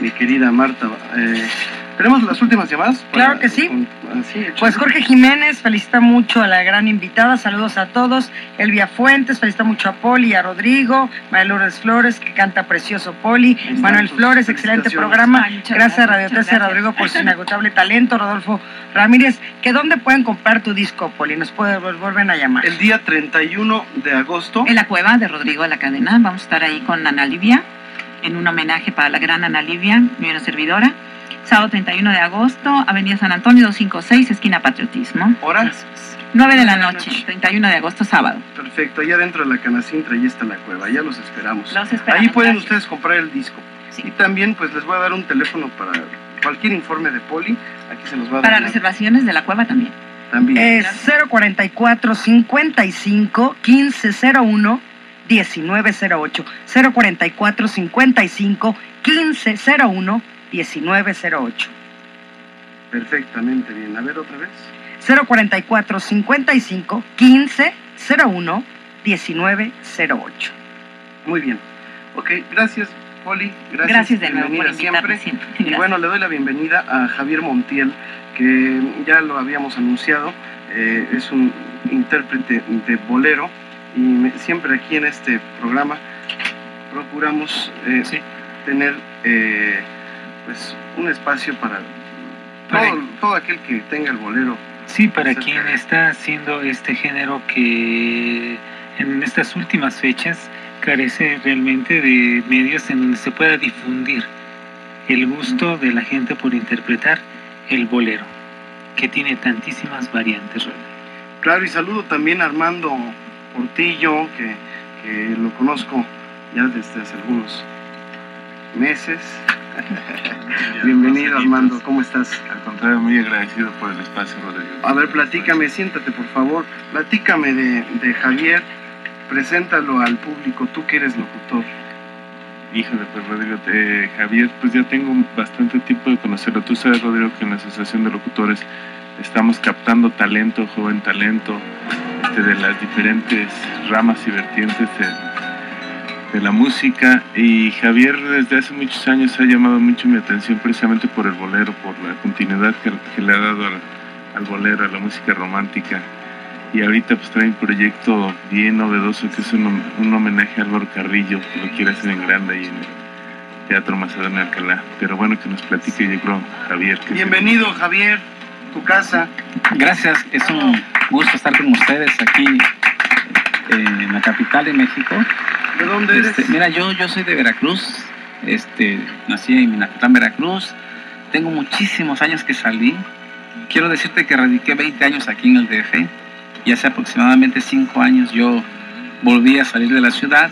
S9: mi querida Marta. Eh, ¿Tenemos las últimas llamadas?
S10: Claro que sí.
S9: con- así, échale.
S10: Pues Jorge Jiménez felicita mucho a la gran invitada, saludos a todos. Elvia Fuentes felicita mucho a Poli y a Rodrigo, María Lourdes Flores, que canta precioso Poli, Manuel Flores, excelente programa.
S12: Ay,
S10: Gracias a
S12: gracias,
S10: Radio
S12: muchas
S10: 13
S12: gracias.
S10: Rodrigo por su inagotable talento, Rodolfo Ramírez, que dónde pueden comprar tu disco, Poli, nos pueden vuelven a llamar.
S9: El día 31 de agosto.
S12: En la cueva de Rodrigo de la Cadena, vamos a estar ahí con Ana Livia, en un homenaje para la gran Ana Livia, mi servidora. Sábado 31 de agosto, Avenida San Antonio 256, esquina Patriotismo.
S9: ¿Hora?
S12: 9 de la noche, 31 de agosto, sábado.
S9: Perfecto, allá dentro de la Canacintra, ahí está la cueva, ya los esperamos.
S12: Los esperamos,
S9: Ahí pueden
S12: gracias.
S9: ustedes comprar el disco. Y también pues les voy a dar un teléfono para cualquier informe de Poli, aquí se los va a dar.
S12: Para reservaciones de la cueva también.
S9: También.
S10: Es 044 55 1501 1908. 044 55 1501 1908.
S9: Perfectamente bien. A ver otra vez.
S10: 044 55 1501 1908.
S9: Muy bien. Ok, gracias Poli. Gracias,
S12: Gracias de nuevo por
S9: bienvenida
S12: invitarme siempre.
S9: Y
S12: Gracias.
S9: bueno, le doy la bienvenida a Javier Montiel, que ya lo habíamos anunciado, eh, es un intérprete de bolero y me- siempre aquí en este programa procuramos eh, tener eh, pues un espacio para
S11: Para-
S9: todo, todo aquel que tenga el bolero.
S11: Sí, para
S9: Cerca.
S11: quien está haciendo este género que en estas últimas fechas carece realmente de medios en donde se pueda difundir el gusto de la gente por interpretar el bolero, que tiene tantísimas variantes.
S9: Claro, y saludo también a Armando Portillo, que, que lo conozco ya desde hace algunos meses. Bienvenido Armando, ¿cómo estás?
S20: Al contrario, muy agradecido por el espacio, Rodrigo.
S9: A ver, platícame, siéntate por favor, platícame de, de Javier, preséntalo al público, tú que eres locutor.
S20: Híjole, pues Rodrigo, eh, Javier, pues ya tengo bastante tiempo de conocerlo. Tú sabes, Rodrigo, que en la Asociación de Locutores estamos captando talento, joven talento, este, de las diferentes ramas y vertientes de, de la música. Y Javier desde hace muchos años ha llamado mucho mi atención precisamente por el bolero, por la continuidad que, que le ha dado al, al bolero, a la música romántica. Y ahorita pues trae un proyecto bien novedoso que es un, hom- un homenaje a Álvaro Carrillo, que lo quiere hacer en grande ahí en el Teatro Macedonio Alcalá. Pero bueno, que nos platique yo creo Javier. Que
S9: Bienvenido Javier, tu casa.
S21: Gracias, es un gusto estar con ustedes aquí eh, en la capital de México.
S9: ¿De dónde eres?
S21: Este, mira, yo, yo soy de Veracruz, este, nací en Minatitlán, Veracruz. Tengo muchísimos años que salí. Quiero decirte que radiqué 20 años aquí en el DF y hace aproximadamente 5 años yo volví a salir de la ciudad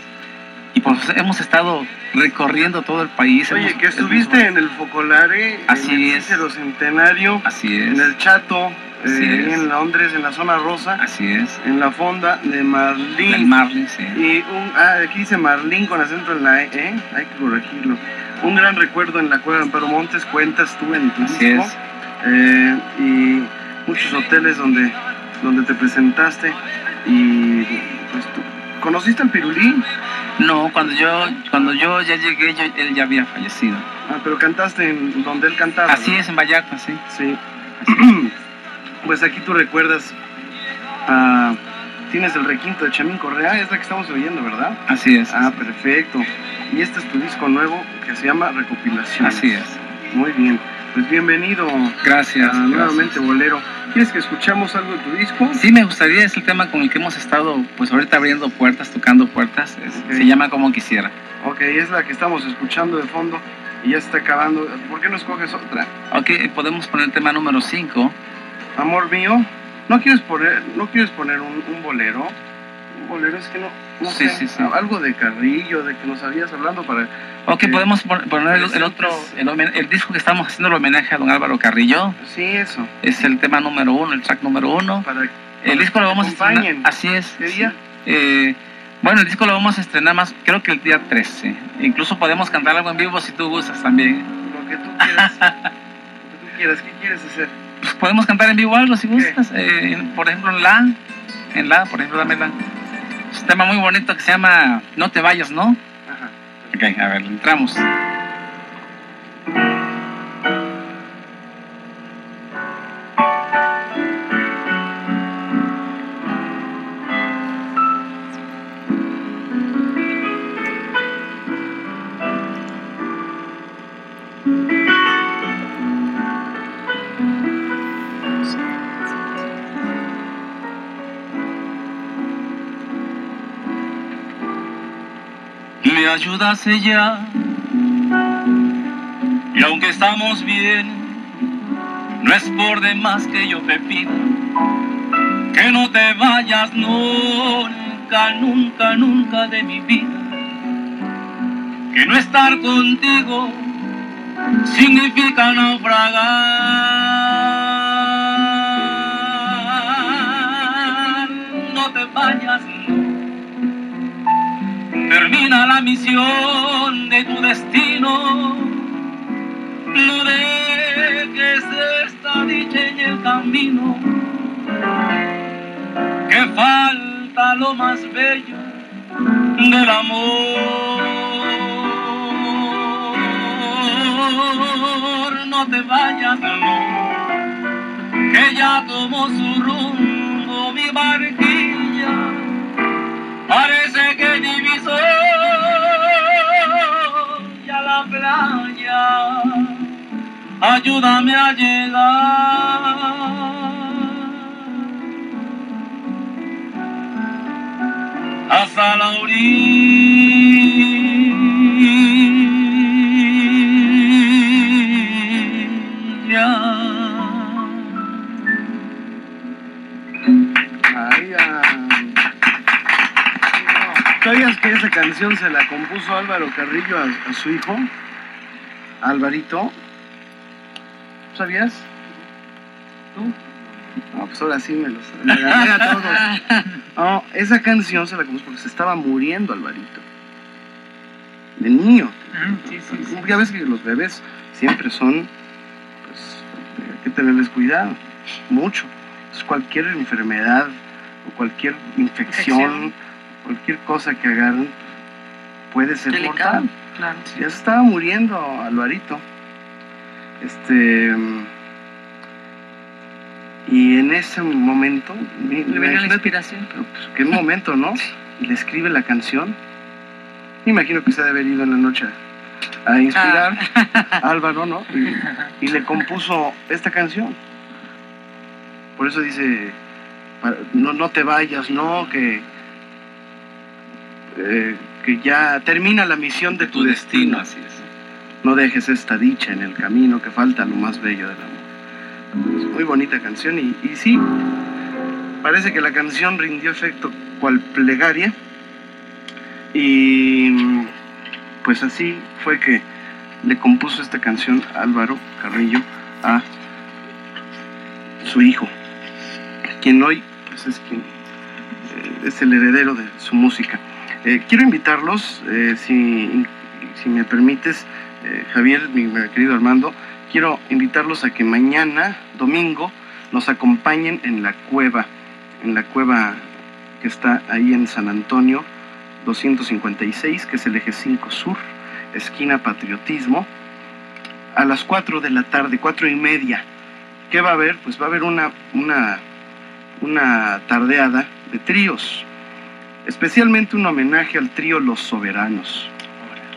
S21: y pues hemos estado recorriendo todo el país.
S9: Oye,
S21: hemos-
S9: que estuviste en el Focolare,
S21: Así
S9: en el
S21: es.
S9: Centenario,
S21: Así es.
S9: en el Chato,
S21: Así
S9: eh,
S21: es.
S9: en Londres, en la zona rosa,
S21: Así es.
S9: en la fonda de Marlín.
S21: Sí.
S9: Y un, ah, aquí dice Marlín con acento en la E, ¿eh? hay que corregirlo. Un gran recuerdo en la cueva de Amparo Montes, cuentas tú en tu
S21: Así
S9: disco.
S21: es.
S9: Eh, y muchos hoteles donde, donde te presentaste. Y pues tú, ¿conociste al Pirulí?
S21: No, cuando yo, cuando yo ya llegué, yo- él ya había fallecido.
S9: Ah, pero cantaste en donde él cantaba.
S21: Así
S9: ¿no?
S21: es, en Vallarta, sí.
S9: Sí. Pues aquí tú recuerdas. ah, tienes el requinto de Chamín Correa, es la que estamos oyendo, ¿verdad?
S21: Así es.
S9: Ah, perfecto. Y este es tu disco nuevo que se llama Recopilación.
S21: Así es.
S9: Muy bien. Pues bienvenido.
S21: Gracias,
S9: ah, nuevamente, Bolero. ¿Quieres que escuchamos algo de tu disco?
S21: Sí, me gustaría, es el tema con el que hemos estado, pues ahorita abriendo puertas, tocando puertas. es-. Se llama Como Quisiera.
S9: Ok, es la que estamos escuchando de fondo y ya se está acabando. ¿Por qué no escoges otra?
S21: Ok, podemos poner el tema número 5.
S9: Amor mío, ¿no quieres poner, no quieres poner un, un bolero? Un bolero es que no, no
S21: Sí,
S9: sé,
S21: sí, sí.
S9: algo de Carrillo, de que nos habías hablando para...
S21: Ok,
S9: que-
S21: podemos pon- poner el, el otro, el, disco que estamos haciendo el homenaje a don Álvaro Carrillo.
S9: Sí, eso.
S21: Es el tema número uno, el track número uno.
S9: Para
S21: el disco lo vamos a estrenar.
S9: acompañen.
S21: Así es.
S9: ¿Qué día?
S21: Eh, bueno, el disco lo vamos a estrenar más, creo que el día 13. Incluso podemos cantar algo en vivo si tú gustas también.
S9: Lo que tú quieras. lo que tú quieras, ¿qué quieres hacer?
S21: Pues podemos cantar en vivo algo si gustas. Eh, por ejemplo, en la. En la, por ejemplo, dame la. Es un tema muy bonito que se llama No te vayas, ¿no?
S9: Ajá.
S21: Ok, a ver, entramos. Me ayudas ya. Y aunque estamos bien, no es por demás que yo te pida que no te vayas nunca, nunca, nunca de mi vida. Que no estar contigo significa naufragar. Termina la misión de tu destino. No dejes esta dicha en el camino. Que falta lo más bello del amor. No te vayas, no. Que ya tomó su rumbo mi barquilla. Parece que divisó ya la playa. Ayúdame a llegar. Hasta la orilla.
S9: Esa canción se la compuso Álvaro Carrillo a, a su hijo? Alvarito. ¿Sabías? ¿Tú? No, pues ahora sí me los me gané a todos. No, esa canción se la compuso porque se estaba muriendo Alvarito. De niño.
S11: Sí, sí, sí.
S9: Ya ves que los bebés siempre son, pues, hay que tenerles cuidado, mucho. Entonces, cualquier enfermedad o cualquier infección,
S10: Infección.
S9: Cualquier cosa que agarren puede ser mortal.
S10: claro.
S9: Ya se estaba muriendo Alvarito. Este. Y en ese momento.
S10: Le venía la inspiración.
S9: pero, pues, qué momento, ¿no? Y le escribe la canción. Me imagino que se ha de haber ido en la noche a inspirar a Álvaro, ¿no? Y, y le compuso esta canción. Por eso dice, no, no te vayas, no, que, que ya termina la misión de tu, destino.
S21: así es.
S9: No dejes esta dicha en el camino que falta lo más bello del amor. Es muy bonita canción y, y sí, parece que la canción rindió efecto cual plegaria y pues así fue que le compuso esta canción Álvaro Carrillo a su hijo, quien hoy pues es quien eh, es el heredero de su música. Eh, quiero invitarlos, eh, si, si me permites, eh, Javier, mi, querido Armando, quiero invitarlos a que mañana, domingo, nos acompañen en la cueva, en la cueva que está ahí en San Antonio, 256, que es el eje 5 sur, esquina Patriotismo, a las 4 de la tarde, 4 y media. ¿Qué va a haber? Pues va a haber una, una, una tardeada de tríos, especialmente un homenaje al trío Los Soberanos,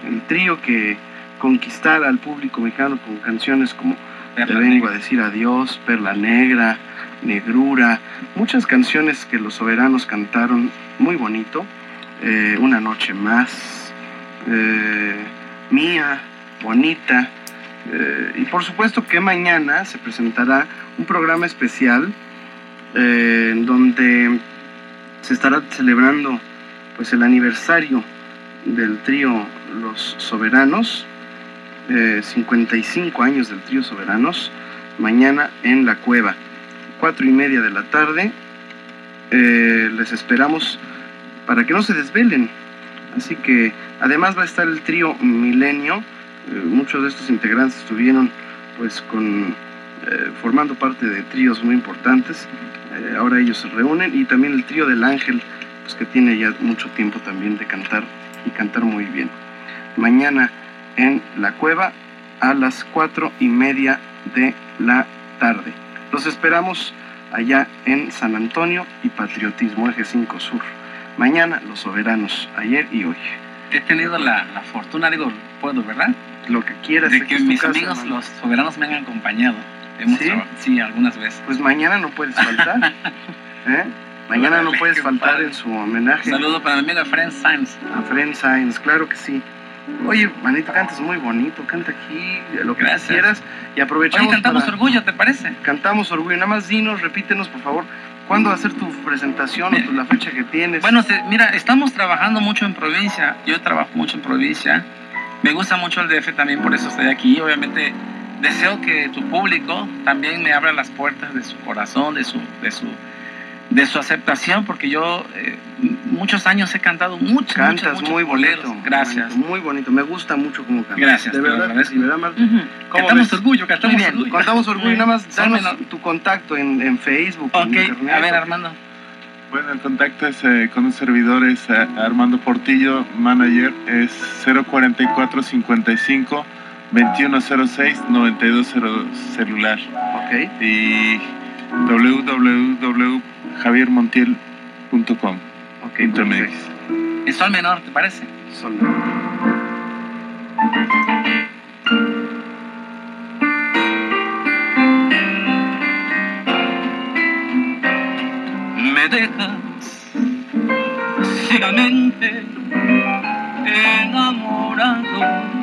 S9: el trío que conquistara al público mexicano con canciones como Te vengo a decir adiós, Perla Negra, Negrura, muchas canciones que los soberanos cantaron muy bonito, eh, Una noche más, eh, Mía, Bonita, eh, y por supuesto que mañana se presentará un programa especial en donde se estará celebrando pues el aniversario del trío Los Soberanos, eh, 55 años del trío Soberanos, mañana en la cueva, cuatro y media de la tarde. Eh, les esperamos para que no se desvelen. Así que además va a estar el trío Milenio. Eh, muchos de estos integrantes estuvieron pues con eh, formando parte de tríos muy importantes. Eh, ahora ellos se reúnen y también el trío del Ángel, pues que tiene ya mucho tiempo también de cantar y cantar muy bien. Mañana en la cueva a las cuatro y media de la tarde. Los esperamos allá en San Antonio y Patriotismo, Eje 5 Sur. Mañana los soberanos, ayer y hoy.
S22: He tenido la, la fortuna, digo, puedo, ¿verdad?
S9: Lo que quieras.
S22: De que
S9: tu
S22: mis
S9: casa,
S22: amigos,
S9: hermano.
S22: los soberanos, me han acompañado. Hemos
S9: ¿Sí?
S22: algunas veces.
S9: Pues mañana no puedes faltar. ¿eh? Mañana no puedes faltar
S22: padre.
S9: en su homenaje.
S22: Saludo para mi amiga Friend Science.
S9: A Friend Science, claro que sí. Oye, manito, cantas muy bonito, canta aquí, lo que
S22: Gracias.
S9: quieras. Y aprovechamos
S22: Oye, cantamos
S9: para-
S22: Orgullo, ¿te parece?
S9: Cantamos Orgullo. Nada más dinos, repítenos, por favor, ¿cuándo va a ser tu presentación o tu- la fecha que tienes?
S22: Bueno, se- mira, estamos trabajando mucho en provincia. Yo trabajo mucho en provincia. Me gusta mucho el DF también, por eso estoy aquí. Obviamente, deseo que tu público también me abra las puertas de su corazón, de su, de su, de su aceptación, porque yo eh, muchos años he cantado muchos,
S9: Cantas
S22: muchos, muchos
S9: muy
S22: boleros.
S9: bonito.
S22: Gracias.
S9: bonito, muy bonito, me gusta mucho cómo cantas.
S22: Gracias,
S9: De verdad,
S22: agradezco.
S9: sí, ¿verdad, Marta?
S22: Ujú.
S9: ¿Cómo
S22: Cantamos
S9: ves?
S22: orgullo, cantamos
S9: Muy bien,
S22: orgullo.
S9: Cantamos orgullo, nada más danos tu contacto en, en Facebook, en
S22: Ok,
S9: internet.
S22: a ver, Armando.
S20: Bueno, el contacto es, eh, con un servidor es eh, Armando Portillo, manager, es 044 55 2106 92 celular.
S9: Ok.
S20: Y www.javiermontiel.com.
S9: Ok, perfecto.
S22: En sol menor, ¿te parece?
S9: Sol menor.
S21: me dejas ciegamente enamorado.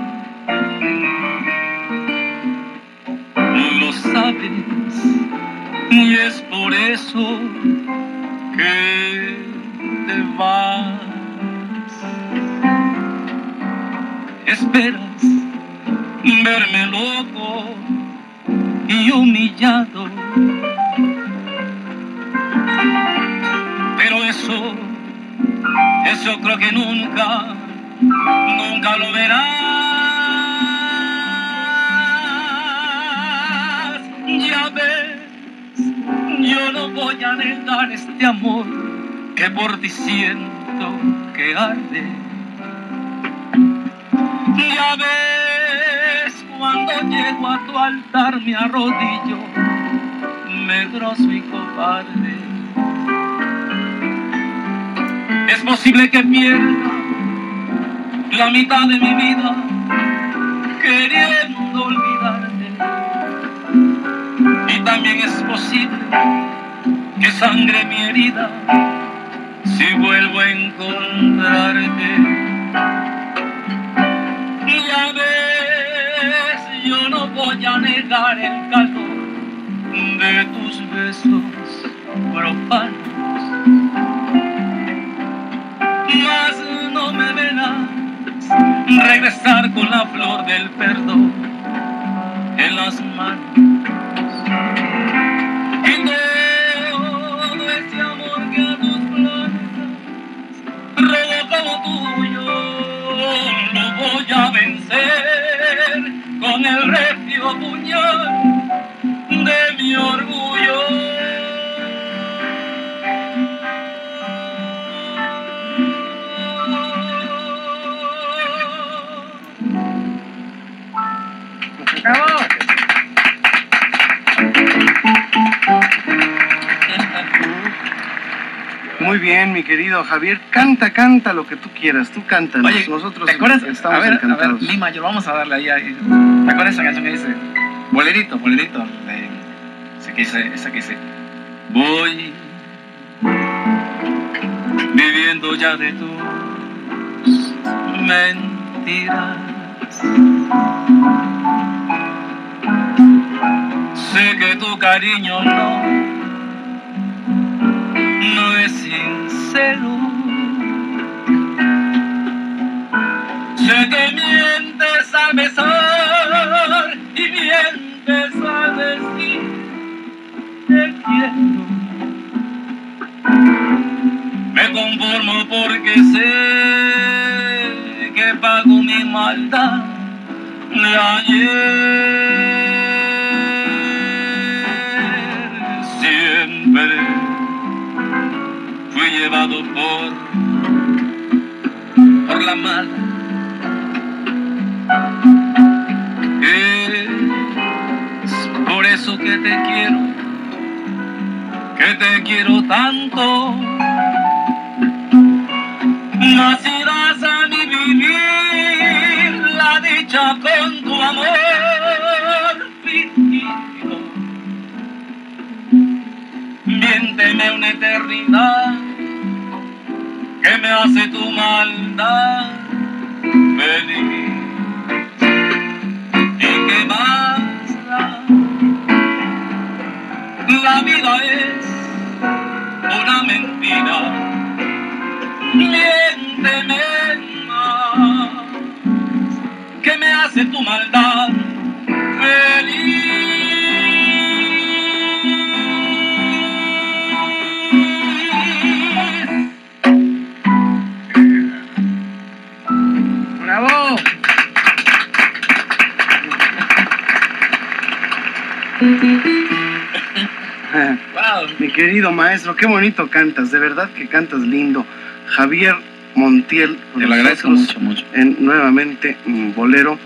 S21: Lo sabes y es por eso que te vas. Esperas verme loco y humillado. Pero eso, eso creo que nunca, nunca lo verás. Ya ves, yo no voy a negar este amor que por ti siento que arde. Ya ves, cuando llego a tu altar me arrodillo, medroso y cobarde. Es posible que pierda la mitad de mi vida queriendo olvidarte. Y también es posible que sangre mi herida si vuelvo a encontrarte. Ya ves, yo no voy a negar el calor de tus besos profanos. Mas no me verás regresar con la flor del perdón en las manos. Como tuyo, lo voy a vencer con el recio puñal de mi orgullo.
S9: Muy bien, mi querido Javier. Canta, canta lo que tú quieras. Tú.
S21: Oye,
S9: Nosotros
S21: ¿te acuerdas?
S9: estamos
S21: a ver,
S9: encantados.
S21: A ver, mi mayor, vamos a darle ahí. ahí. ¿Te acuerdas esa canción que dice? Bolerito, bolerito. Esa, que dice, esa que dice. Voy viviendo ya de tus mentiras. Sé que tu cariño no, no es sincero. Sé que mientes al besar y mientes al decir te quiero. Me conformo porque sé que pago mi maldad de ayer. Llevado por, por la mala. Es por eso que te quiero, que te quiero tanto. Nacerás a mi vivir la dicha con tu amor fingido. Miénteme una eternidad que me hace tu maldad feliz. ¿Y qué más da? La vida es una mentira miénteme más, que me hace tu maldad feliz.
S9: ¡Bravo! Mi querido maestro, qué bonito cantas, de verdad que cantas lindo. Javier Montiel,
S21: Te lo agradezco mucho, mucho.
S9: En, nuevamente Bolero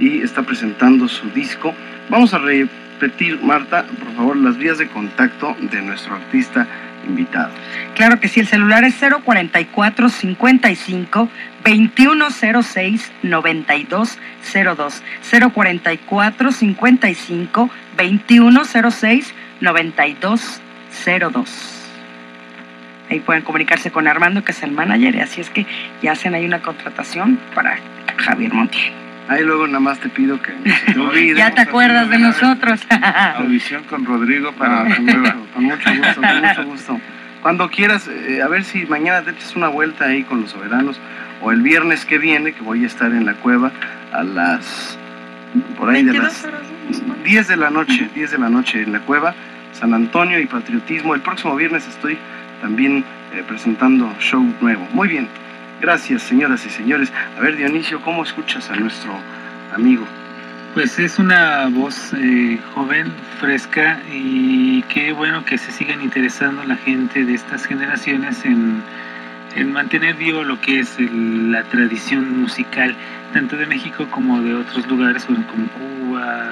S9: y está presentando su disco. Vamos a repetir, Marta, por favor, las vías de contacto de nuestro artista invitado.
S10: Claro que sí, el celular es 044 55 2106 9202. 044 55 2106 9202. Ahí pueden comunicarse con Armando, que es el manager, y así es que ya hacen ahí una contratación para Javier Montiel.
S9: Ahí luego nada más te pido que no se te olvide.
S10: Ya te acuerdas de nosotros.
S20: Audición con Rodrigo para
S9: con, mucho gusto, con mucho gusto. Cuando quieras, eh, a ver si mañana te echas una vuelta ahí con los soberanos, o el viernes que viene, que voy a estar en la cueva a las, por ahí de las 10 de la noche, 10 de la noche en la cueva, San Antonio y Patriotismo. El próximo viernes estoy también eh, presentando show nuevo. Muy bien, gracias señoras y señores. A ver Dionisio, ¿cómo escuchas a nuestro amigo?
S11: Pues es una voz eh, joven, fresca y qué bueno que se sigan interesando la gente de estas generaciones en, en mantener vivo lo que es la tradición musical, tanto de México como de otros lugares, como Cuba,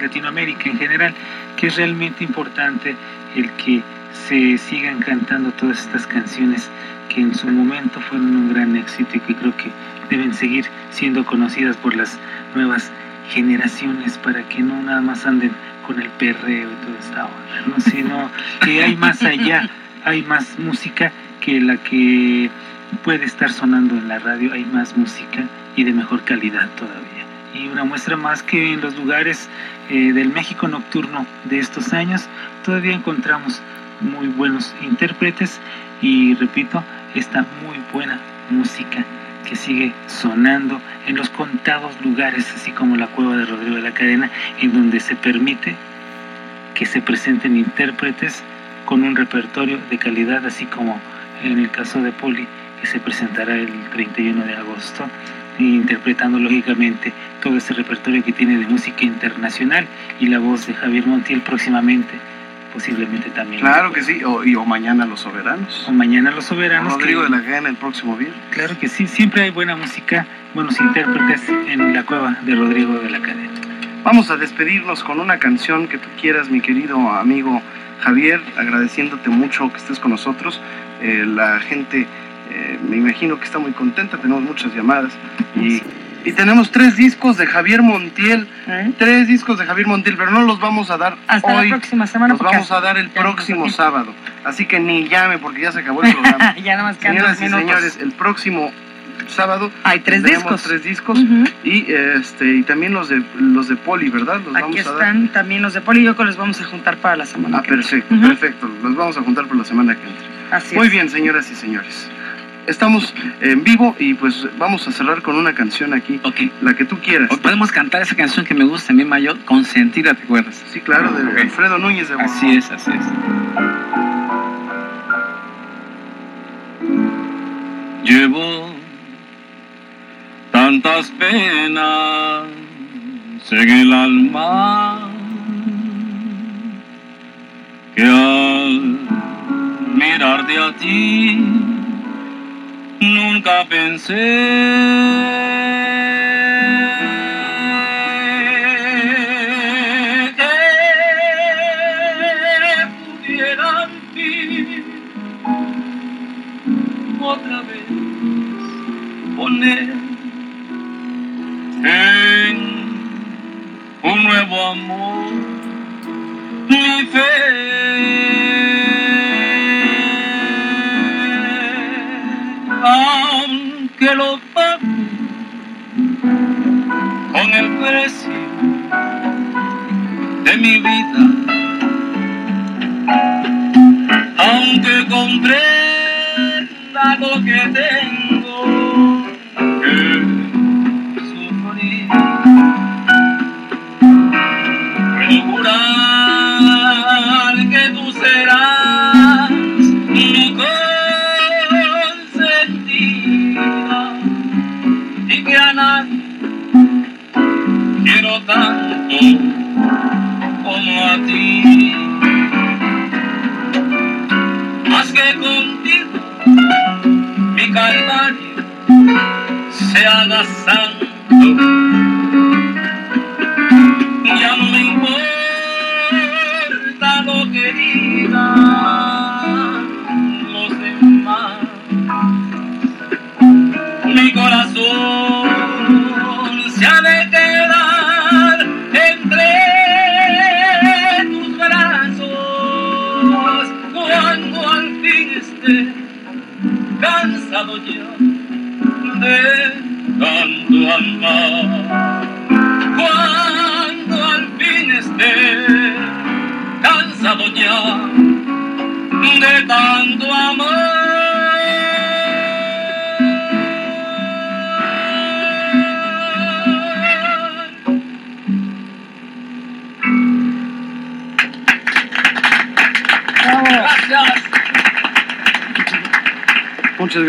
S11: Latinoamérica en general, que es realmente importante el que se sigan cantando todas estas canciones que en su momento fueron un gran éxito y que creo que deben seguir siendo conocidas por las nuevas generaciones para que no nada más anden con el perreo y toda esta onda, ¿no? sino que hay más allá, hay más música que la que puede estar sonando en la radio, hay más música y de mejor calidad todavía. Y una muestra más que en los lugares eh, del México nocturno de estos años todavía encontramos muy buenos intérpretes y repito, esta muy buena música que sigue sonando en los contados lugares, así como la cueva de Rodrigo de la Cadena, en donde se permite que se presenten intérpretes con un repertorio de calidad, así como en el caso de Poli, que se presentará el 31 de agosto, interpretando lógicamente todo ese repertorio que tiene de música internacional y la voz de Javier Montiel próximamente, posiblemente también.
S9: Claro que sí, o, y, o mañana los soberanos.
S11: O mañana los soberanos.
S9: Rodrigo
S11: que-
S9: de la Cadena el próximo viernes.
S11: Claro que sí, siempre hay buena música, buenos intérpretes en la cueva de Rodrigo de la Cadena.
S9: Vamos a despedirnos con una canción que tú quieras, mi querido amigo Javier, agradeciéndote mucho que estés con nosotros. Eh, la gente, eh, me imagino que está muy contenta, tenemos muchas llamadas. Y, y tenemos tres discos de Javier Montiel, tres discos de Javier Montiel, pero no los vamos a dar
S10: Hasta
S9: hoy.
S10: la próxima semana.
S9: Los vamos a dar el próximo sábado. Así que ni llame porque ya se acabó el programa.
S10: ya nada más
S9: Señoras y señores, el próximo sábado
S10: Hay tres discos.
S9: tres discos y este y también los de los de Poli, ¿verdad? Los
S10: Aquí
S9: vamos a dar.
S10: están también los de Poli y yo que los vamos a juntar para la semana.
S9: Ah,
S10: que entra.
S9: perfecto, perfecto. Los vamos a juntar por la semana que entra.
S10: Así
S9: Muy
S10: es.
S9: bien, señoras y señores. Estamos en vivo y pues vamos a cerrar con una canción aquí, la que tú quieras.
S21: Podemos cantar esa canción que me gusta a mí mayor, Consentida, ¿te acuerdas?
S9: Sí, claro, de. Alfredo Núñez de
S21: Así es, así es. Llevo tantas penas en el alma que al mirarte a ti nunca pensé mi vida. Aunque comprenda lo que tengo 幸せさ
S9: ん。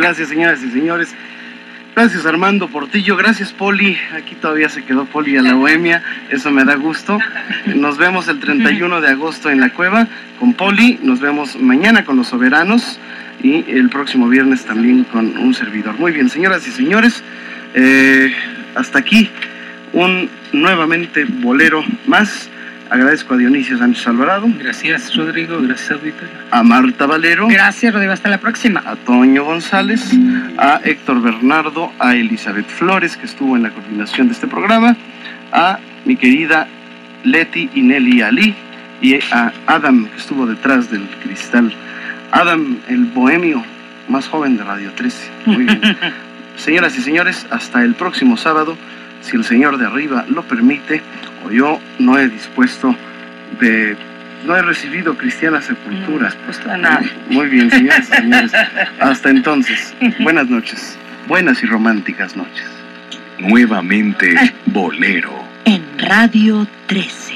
S9: Gracias, señoras y señores. Gracias Armando Portillo, gracias Poli. Aquí todavía se quedó Poli a la bohemia, eso me da gusto. Nos vemos el 31 de agosto en la cueva con Poli. Nos vemos mañana con los soberanos y el próximo viernes también con un servidor. Muy bien, señoras y señores, eh, hasta aquí un nuevamente bolero más. Agradezco a Dionisio Sánchez Alvarado.
S11: Gracias, Rodrigo. Gracias, auditorio.
S9: A Marta Valero.
S10: Gracias, Rodrigo. Hasta la próxima.
S9: A Toño González, a Héctor Bernardo, a Elizabeth Flores, que estuvo en la coordinación de este programa, a mi querida Leti y Nelly Ali, y a Adam, que estuvo detrás del cristal. Adam, el bohemio más joven de Radio 13. Muy bien. Señoras y señores, hasta el próximo sábado, si el Señor de arriba lo permite, o yo no he dispuesto de. No he recibido cristiana sepultura.
S10: Dispuesto nada.
S9: Muy bien, señoras y señores. Hasta entonces, buenas noches. Buenas y románticas noches.
S14: Nuevamente Bolero.
S23: En Radio 13.